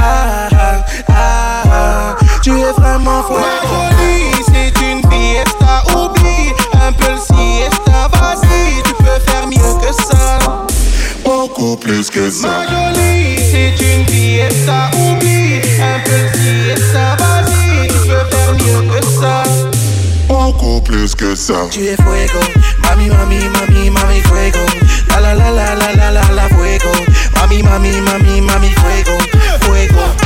Ah, ah, ah, ah. tu es vraiment fuego. Ma jolie, c'est une fiesta. Oublie un peu le siesta. Vas-y, tu peux faire mieux que ça. Beaucoup plus que ça. Ma jolie, c'est une fiesta. Oublie un peu le siesta. Vas-y, tu peux faire mieux que ça. Beaucoup plus que ça. Tu es fuego, mami, mami, mami, mami, fuego. La la la la la la la la fuego. Mami, mami, mami, mami, fuego, Viva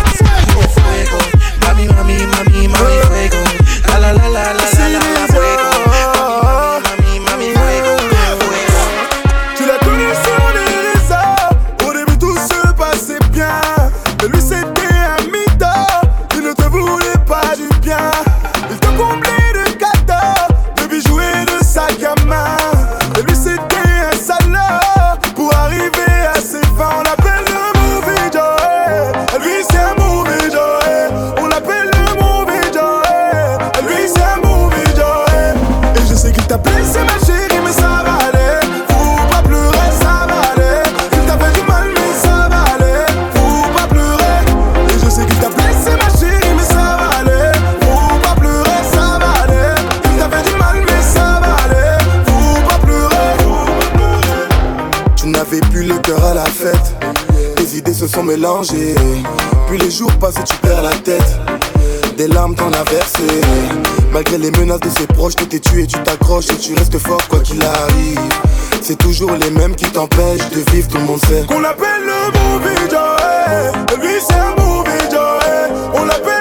mélangé. Puis les jours passent et tu perds la tête. Des larmes t'en as versé. Malgré les menaces de ses proches, t'es tué, tu t'accroches et tu restes fort quoi qu'il arrive. C'est toujours les mêmes qui t'empêchent de vivre, tout le monde sait. Qu'on l'appelle le movie Joey. Lui c'est un movie Joey. Eh. On l'appelle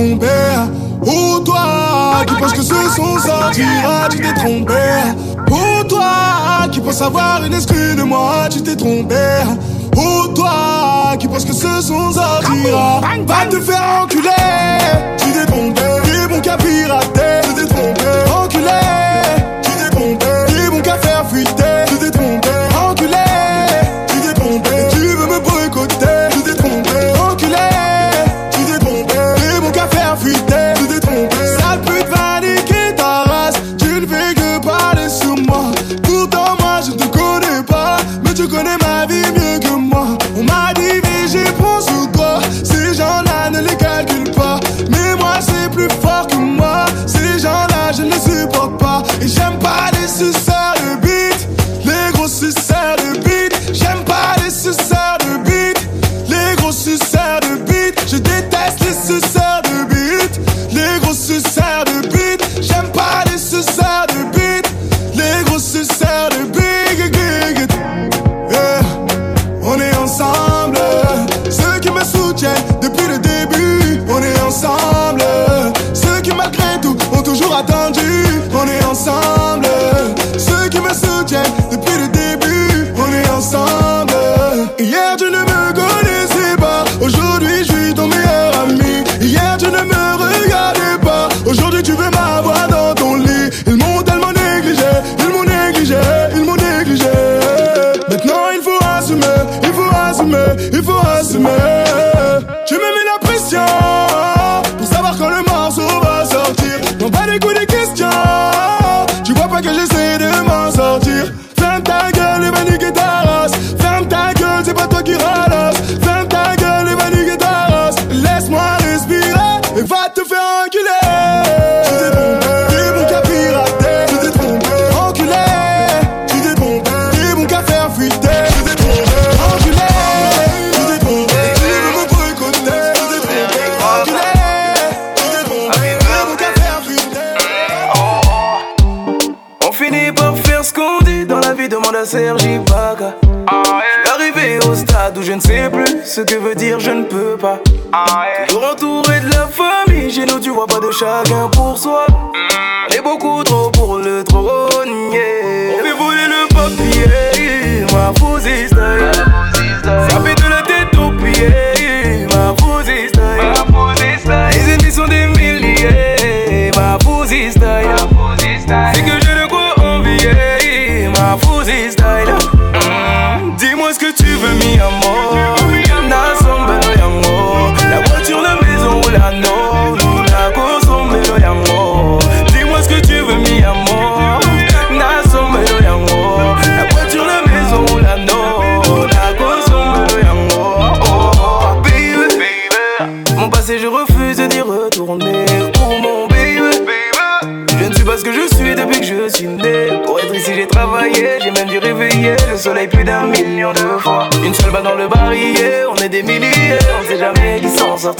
compères Ou toi. Qui pense que ce son sortira Tu t'es trompé. Ou toi qui pense avoir une de moi Tu t'es trompé. Ou toi qui pense que ce son sortira Va te faire enculer.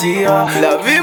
La vie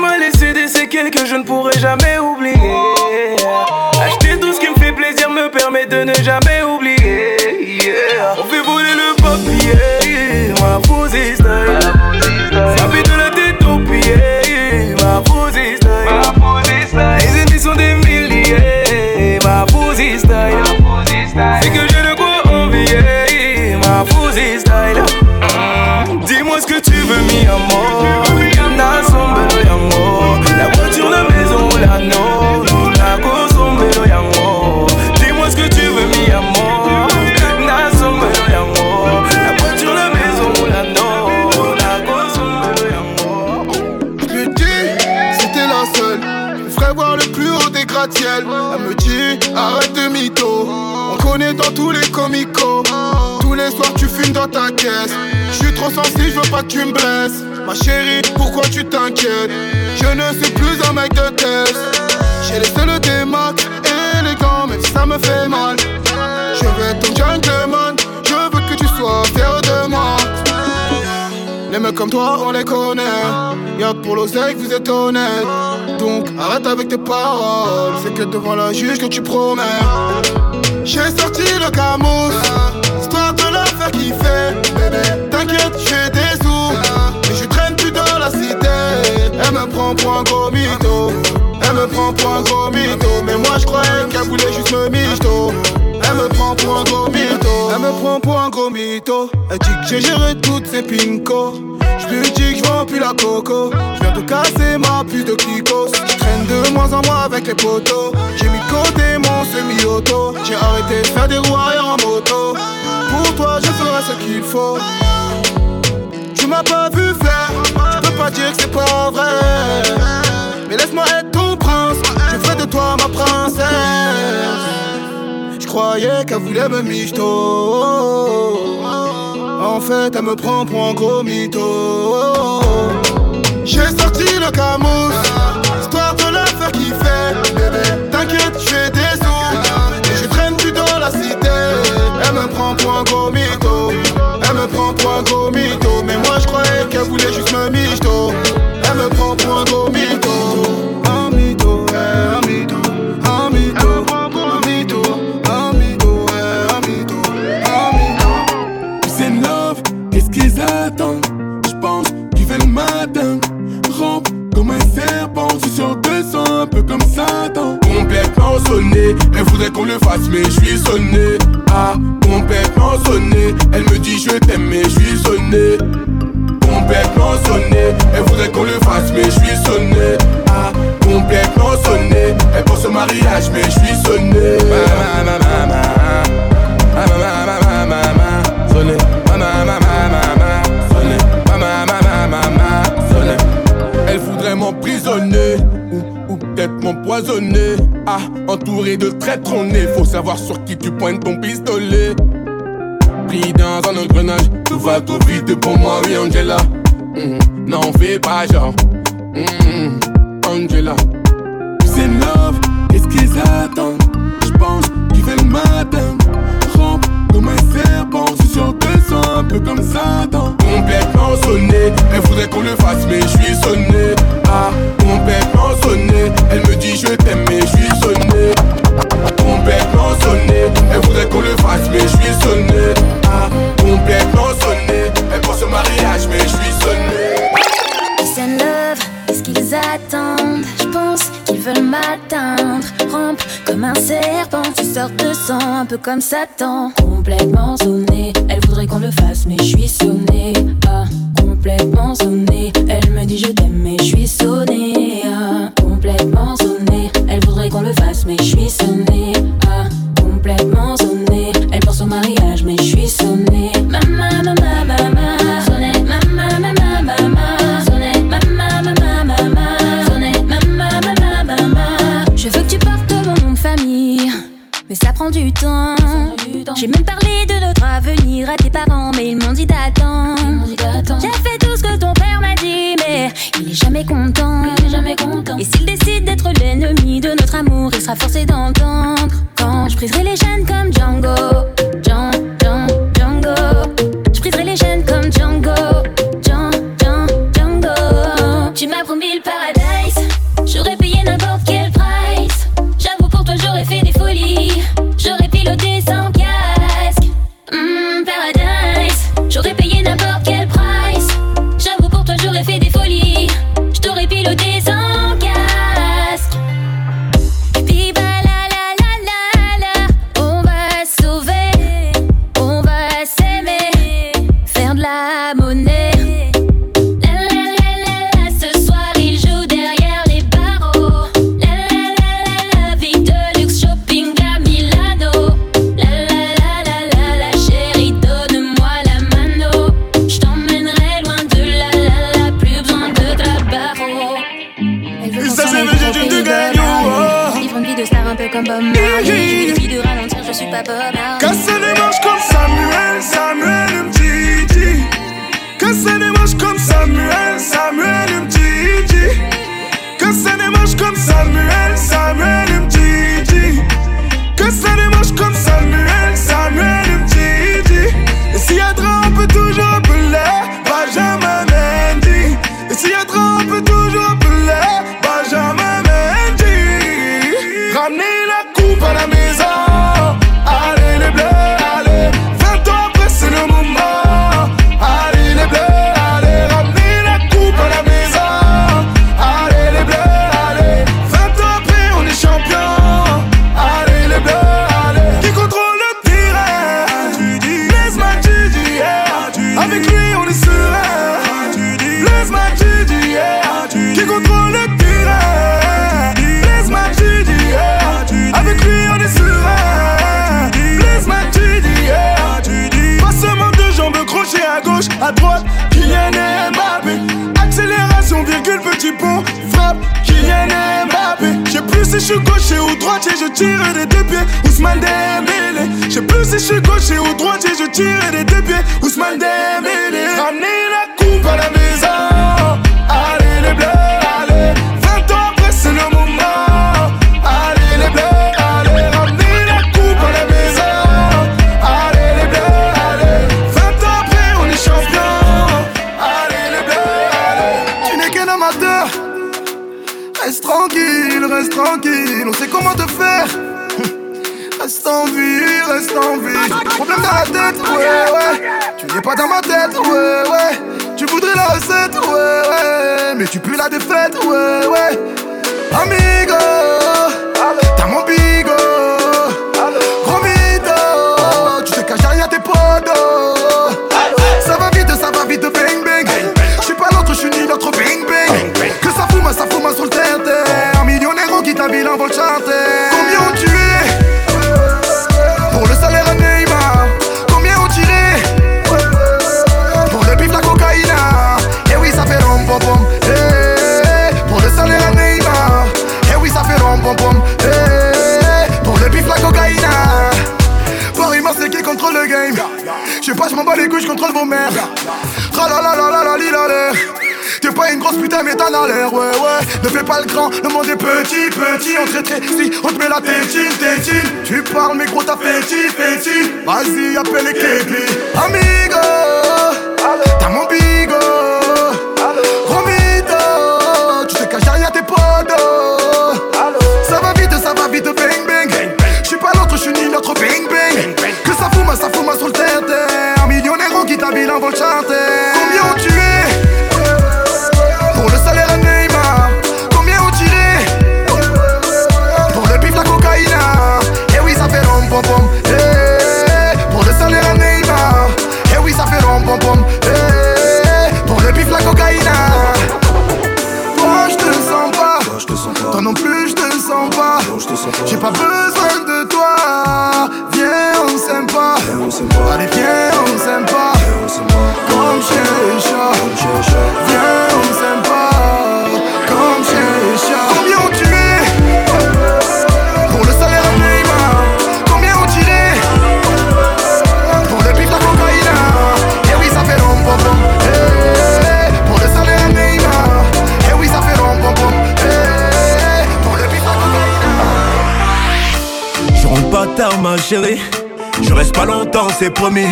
comme toi, on les connaît. Y'a que pour l'oseille vous êtes honnête. Donc arrête avec tes paroles. C'est que devant la juge que tu promets. J'ai sorti le camous, histoire de la faire kiffer. Bébé, t'inquiète, j'ai des sous. Mais je traîne plus dans la cité. Elle me prend pour un gros mytho. Elle me prend pour un gros mytho. Mais moi je croyais qu'elle voulait juste me mytho. Elle me prend pour un gros mytho. Elle me prend pour un gros mytho. Elle dit que j'ai géré toutes ces pincos. Lui dis que je vends plus la coco. Je viens de casser ma puce de kikos. Je traîne de moins en moins avec les potos. J'ai mis de côté mon semi-auto. J'ai arrêté de faire des roues arrière en moto. Pour toi, je ferai ce qu'il faut. Tu m'as pas vu faire. Tu peux pas dire que c'est pas vrai. Mais laisse-moi être ton prince. Je fais de toi ma princesse. Je croyais qu'elle voulait me michto. En fait, elle me prend pour un gros mytho. J'ai sorti le camous, histoire de la faire kiffer. T'inquiète, j'ai des sous. Je traîne plus dans la cité. Elle me prend pour un gros mytho. Elle me prend pour un gros mytho. Mais moi, je croyais qu'elle voulait juste me michto. Elle me prend pour un gros mytho. Mytho, mytho. Je pense qu'ils veulent le matin. Rampe comme un serpent, je suis sur 200, un peu comme Satan. Complètement sonné, elle voudrait qu'on le fasse mais je suis sonné. Ah, complètement sonné, elle me dit je t'aime mais je suis sonné. Complètement sonné, elle voudrait qu'on le fasse mais je suis sonné. Ah, complètement sonné, elle pense au mariage mais je suis sonné m'empoisonner. Ah, entouré de traîtres, on est. Faut savoir sur qui tu pointes ton pistolet. Pris dans un engrenage, tout va trop vite pour moi, oui, Angela. Mhm. N'en fais pas genre. Mhm. Angela. C'est love, qu'est-ce qu'ils attendent? J'pense qu'ils veulent m'atteindre. Suis sur 200, un peu comme Satan. Complètement sonné, elle voudrait qu'on le fasse, mais je suis sonné. Ah, complètement sonné, elle me dit je t'aime, mais je suis sonné. Complètement sonné, elle voudrait qu'on le fasse, mais je suis sonné. Ah, complètement un serpent, tu sors de sang, un peu comme Satan. Complètement sonné, elle voudrait qu'on le fasse, mais je suis sonné. Ah, complètement sonné, elle me dit je t'aime, mais je suis sonné. Si je suis gaucher ou droitier, je tire des deux pieds. Ousmane Dembélé. Je sais plus si je suis gaucher ou droitier, je tire des deux pieds. Ousmane Dembélé. Ramenez la coupe à la maison. Problème dans la tête, ouais, ouais. Tu n'es pas dans ma tête, ouais, ouais. Tu voudrais la recette, ouais, ouais. Mais tu pues la défaite, ouais, ouais. Amigo, t'as mon bigo. Gros mytho, tu te caches derrière tes podos. Ça va vite, ça va vite, bang bang. Je suis pas l'autre, je suis ni l'autre, bang bang. Que ça fume, ça fume sur le terre Un millionnaire qui t'habille en vol chanter. Je contrôle vos mères. T'es pas une grosse putain, mais t'en as l'air, ouais, ouais. Ne fais pas le grand, le monde est petit, petit. On te si on te met la tétine, tétine. Tu parles, mais gros, t'as féti, féti. Vas-y, appelle les képis. Amigo, t'as mon. Chérie. Je reste pas longtemps c'est promis.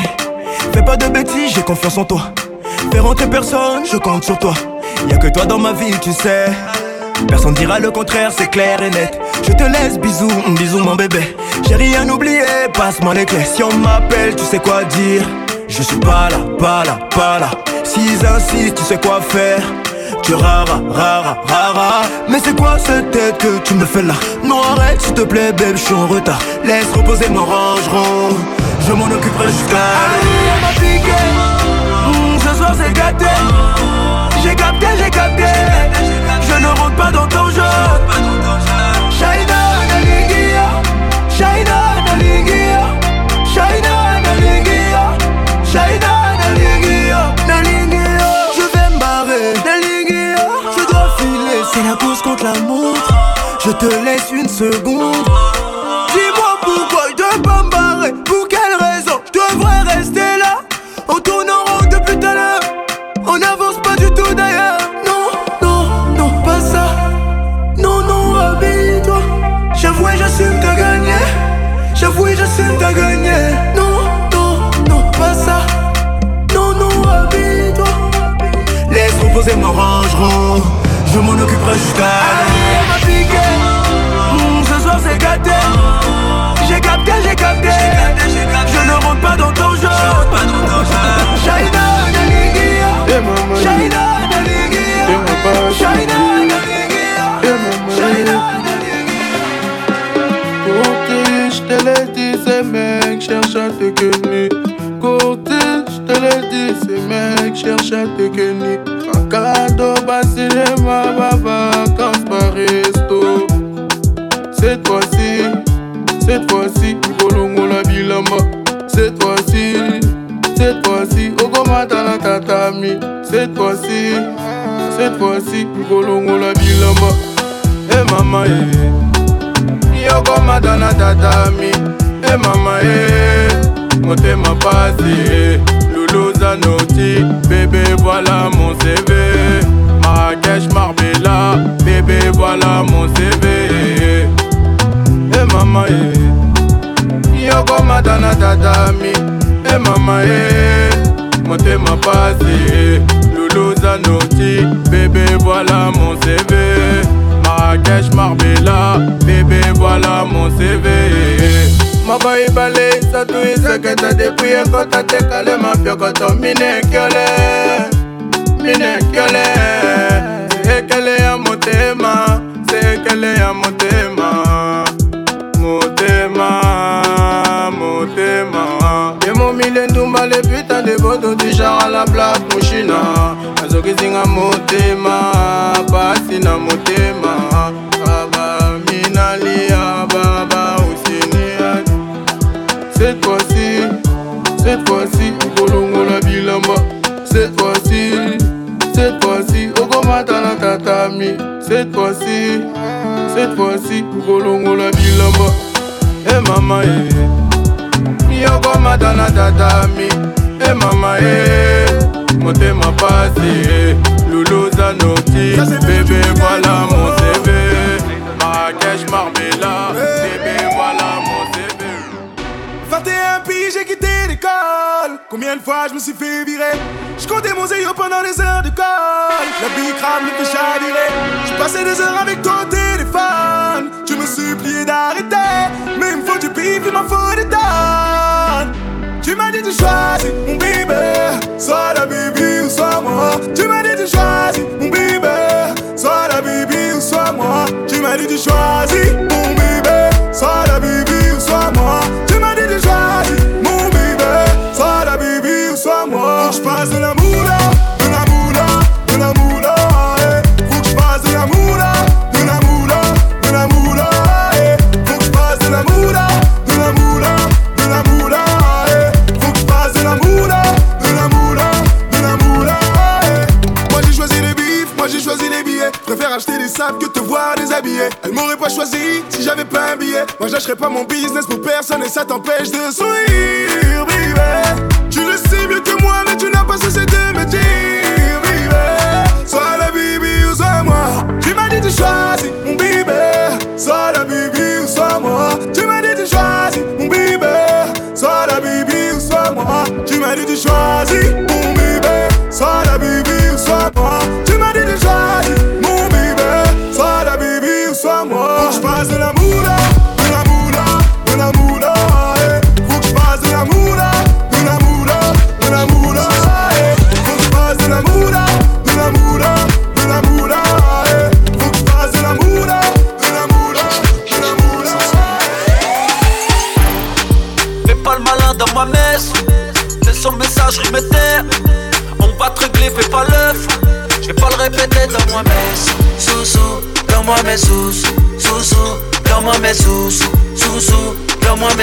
Fais pas de bêtises j'ai confiance en toi. Fais rentrer personne je compte sur toi. Y'a que toi dans ma vie tu sais. Personne dira le contraire c'est clair et net. Je te laisse bisous bisous mon bébé. J'ai rien oublié passe-moi les clés. Si on m'appelle tu sais quoi dire. Je suis pas là pas là pas là. S'ils insistent tu sais quoi faire tu rara, rara, rara Mais c'est quoi cette tête que tu me fais là? Non arrête s'il te plaît babe, je suis en retard Laisse reposer mon rangeron Je m'en occuperai jusqu'à m'a piqué. Mmh, ce soir c'est gâté. J'ai capté, j'ai capté. Je ne rentre pas dans ton jeu. Shaina C'est la course contre la montre Je te laisse une seconde. Dis-moi pourquoi je dois pas me barrer Pour quelle raison je devrais rester là? On tourne en rond depuis tout à l'heure. On n'avance pas du tout d'ailleurs. Non, non, non, pas ça. Non, non, habille-toi. J'avoue et j'assume t'as gagné J'avoue et j'assume t'as gagné Non, non, non, pas ça. Non, non, habille-toi. Laisse reposer mon rangeron Je m'en occuperai jusqu'à on m'a piqué. Mmh, ce soir c'est gâté. J'ai capté, j'ai capté. Je ne rentre pas dans ton jeu. Shaina Nalingia. Shaina Nalingia. Shaina Nalingia. Shaina Côté, je te l'ai dit, ces mecs cherchent à te kenner. Côté, je te l'ai dit, ces mecs cherchent à te kenner. Cadeau, bas cinéma, baba, vacances par resto. Cette fois-ci, cette fois-ci, Bolongo la bilama. Cette fois-ci, cette fois-ci, Ogomata la tatami. Cette fois-ci, cette fois-ci, Bolongo la bilama. Eh maman, eh. yoko madana tatami e mama e motema pasi bébé voilà mon CV Marrakech Marbella. Bébé voilà mon CV e mama e yoko madana tatami e mama e motema pasi luluza noti. Bébé voilà mon CV Marrakech Marbella. Bébé voilà mon CV moko ibale isatu iseketa depuis ekota tekale mapiokoto minekiole minekiole sekele ya motema sekele ya motema. Motema motema. Emomile ndumba le putain de boto du genre à la black mushina nazokisinga motema pasi na motema. Baba minalia cette fois-ci okolongola bilamba. Cette fois-ci cette fois-ci okomata na tatami. Cette fois-ci cette fois-ci okolongola bilamba. E mama e yokomata na tatami. E mama e motema pasi luluza noti. Bébé voilà mon CV Marrakech Marbella Combien de fois je me suis fait virer? Je comptais mon zéyo pendant les heures de colle. La bicrame me fait chavirer. Je passais des heures avec ton téléphone. Tu me suppliais d'arrêter. Mais il me faut du pif, il m'en faut des tonnes. Tu m'as dit de choisir mon bébé. Soit la baby ou soit moi. Tu m'as dit de choisir mon bébé. Soit la baby ou soit moi. Tu m'as dit de choisir mon bébé. Faut que je passe de la moula, de la moula, de la moula. eh. Faut que je passe de la moula, de la moula, de la moula. eh. Faut que je passe de la moula, de la moula, de la moula. eh. Faut que je passe de la moula, de la moula, de la moula. eh. Moi j'ai choisi les bifs, moi j'ai choisi les billets. Préfère acheter des sables que te voir déshabillé. Elle m'aurait pas choisi si j'avais pas un billet. Moi j'achèterais pas mon business pour personne et ça t'empêche de sourire,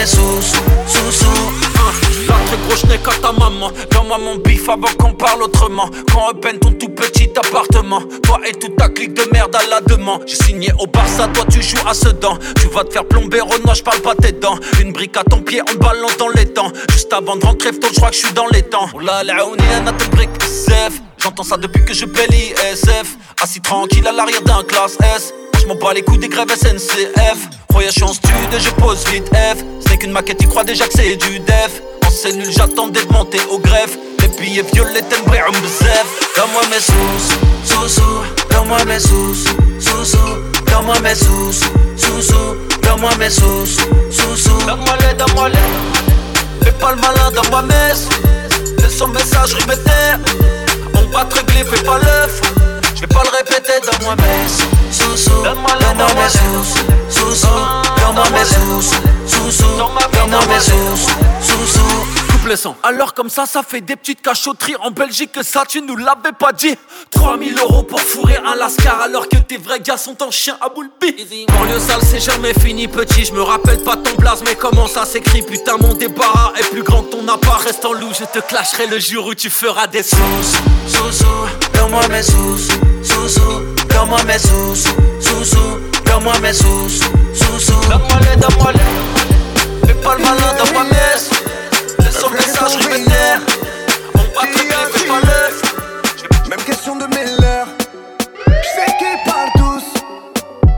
dans moi mes sous. Sous-sous. La très gros n'ai qu'à ta maman. Donne-moi mon bif avant qu'on parle autrement. Quand on peine ton tout petit appartement. Toi et toute ta clique de merde à la demande. J'ai signé au Barça, toi tu joues à Sedan. Tu vas te faire plomber Renoir, je parle pas tes dents. Une brique à ton pied en ballant dans les temps. Juste avant de rentrer, je crois que je suis dans les temps. Oh là on à brique J'entends ça depuis que je paie l'ISF Assis tranquille à l'arrière d'un classe S. Je m'en bats les coups des grèves SNCF Voyage en stud et je pose vite F. Ce n'est qu'une maquette, il croit déjà que c'est du def. En cellule j'attendais de monter au greffe. Les billets violets t'aimerais un bzef Donne-moi mes sous, sous, sous. Donne-moi mes sous, sous, sous. Donne-moi mes sous, sous, sous. Donne-moi mes sous, sous, sous. Donne-moi les, donne-moi les Fais pas le malin dans ma messe Laisse son message terre Va te régler, fais pas l'œuf. Je vais pas le répéter dans moi mes sous sous Donne-moi mes sous sous sous Donne-moi mes sous sous sous Donne-moi mes sous sous sous Alors comme ça ça fait des petites cachotteries En Belgique que ça tu nous l'avais pas dit. 3000 euros pour fourrer un lascar Alors que tes vrais gars sont en chien à boule Banlieue sale c'est jamais fini petit. Je me rappelle pas ton blaze mais comment ça s'écrit? Putain mon débarras est plus grand que ton appart. Reste en loup je te clasherai le jour où tu feras des sous. Sous sous Donne-moi mes sous. Sous sous, donne-moi mes sous, sous, sous-sous. Donne-moi mes sous, sous, sous. Donne-moi les, donne-moi les. Fais pas le malin, donne-moi mes. Message, répéter. On va te fais pas l'œuf. Même question de Miller. J'sais qu'ils parlent tous.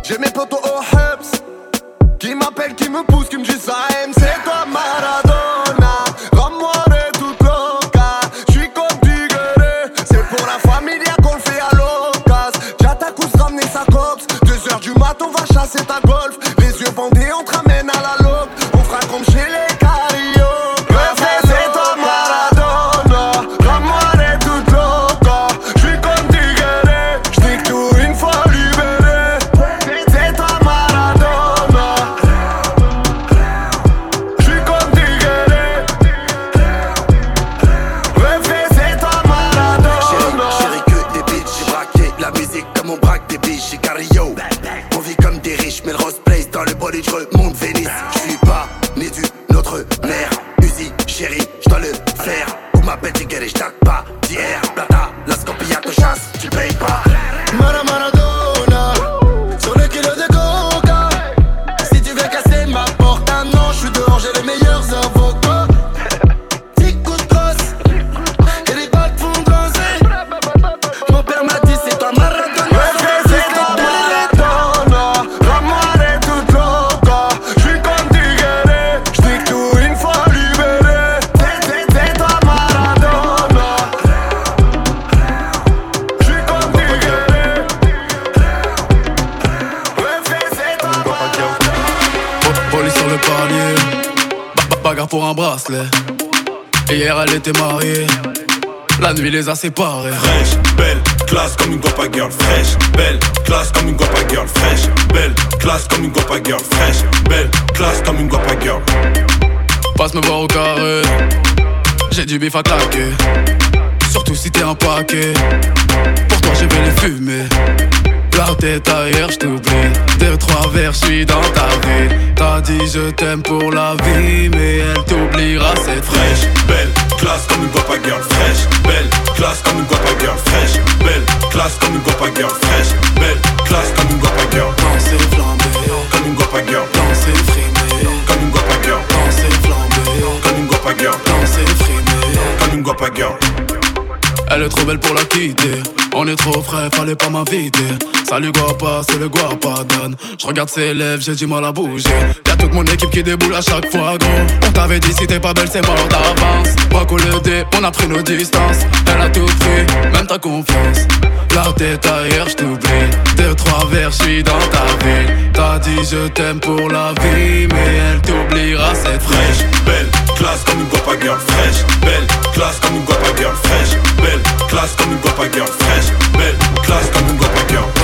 J'ai mes potos au Hubs. Qui m'appellent, qui me poussent, qui me disent ça aime, c'est toi Maradona. Bracelet. Hier elle était mariée, la nuit les a séparés. Fraîche, belle, classe comme une guapa girl fraîche, belle, classe comme une guapa girl fraîche, belle, classe comme une guapa girl fraîche, belle, classe comme une guapa girl. Passe me voir au carré, j'ai du bif à claquer. Surtout si t'es un paquet, pour toi je vais les fumer. La tête ailleurs, je t'oublie. Deux, trois vers, j'suis dans ta vie. T'as dit je t'aime pour la vie, mais elle t'oubliera, c'est Fraîche, belle, classe comme une guapa girl fraîche, belle, classe comme une guapa girl fraîche, belle, classe comme une guapa girl fraîche, belle, classe comme une guapa girl. Danser flambé, comme une guapa girl. Danser frimé, comme une guapa girl. Danser flambé, comme une guapa girl. Danser frimé, comme une guapa girl. Elle est trop belle pour la quitter. On est trop frais, fallait pas m'inviter. Salut guapa, c'est le guapa Dan. Je regarde ses lèvres, j'ai du mal à bouger. Y'a toute mon équipe qui déboule à chaque fois, gros. On t'avait dit si t'es pas belle, c'est mort d'avance. Braco le dé, on a pris nos distances. Elle a tout pris, même ta confiance. La tête ailleurs, je t'oublie. Deux, trois verres, je suis dans ta ville. T'as dit je t'aime pour la vie, mais elle t'oubliera cette Fraîche, belle, classe comme une guapa girl fraîche, belle, classe comme une guapa girl fraîche, belle, classe comme une guapa girl fraîche, belle, classe comme une guapa girl. Flambé,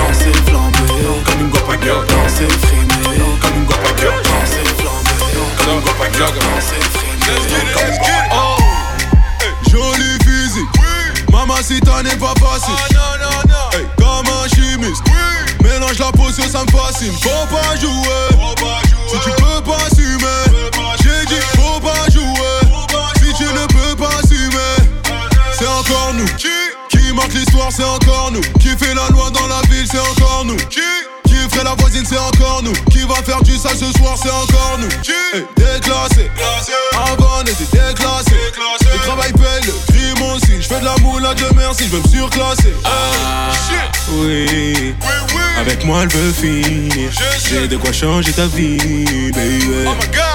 comme une guapa girl. Danser frimé, comme une guapa girl. Danser flambé, comme une guapa girl. Danser frimé, Oh, joli physique. Mamacita n'est pas facile. Hey, comme un chimiste. Mélange la potion, ça me fascine. Faut pas jouer. Si tu peux pas assumer. J'ai dit, faut pas jouer. Si tu ne peux pas assumer. C'est encore nous. Qui marque l'histoire, c'est encore nous. Qui fait la loi dans la ville, c'est encore nous. Qui ferait la voisine, c'est encore nous. Qui va faire du sale ce soir, c'est encore nous. Hey, déclassé. Avant, était déclassé. Le travail paye, le crime aussi. J'fais de la moule à Dieu merci, j'veux me surclasser. Ah, oui, avec moi elle veut finir. J'ai de quoi changer ta vie, baby.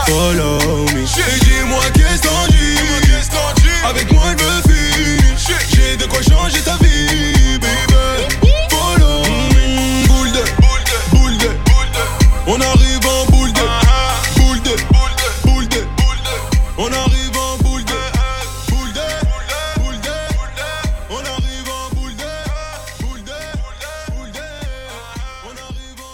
Follow me. Et dis-moi qu'est-ce t'en dis Avec moi elle veut de quoi changer ta vie, baby. Follow me. Boule de, boule de, boule de, boule de. On arrive en boule de, boule de, boule de, boule de, boule de. On arrive en boule de, boule de, boule de, On arrive en boule de, boule de, boule de. Boule de.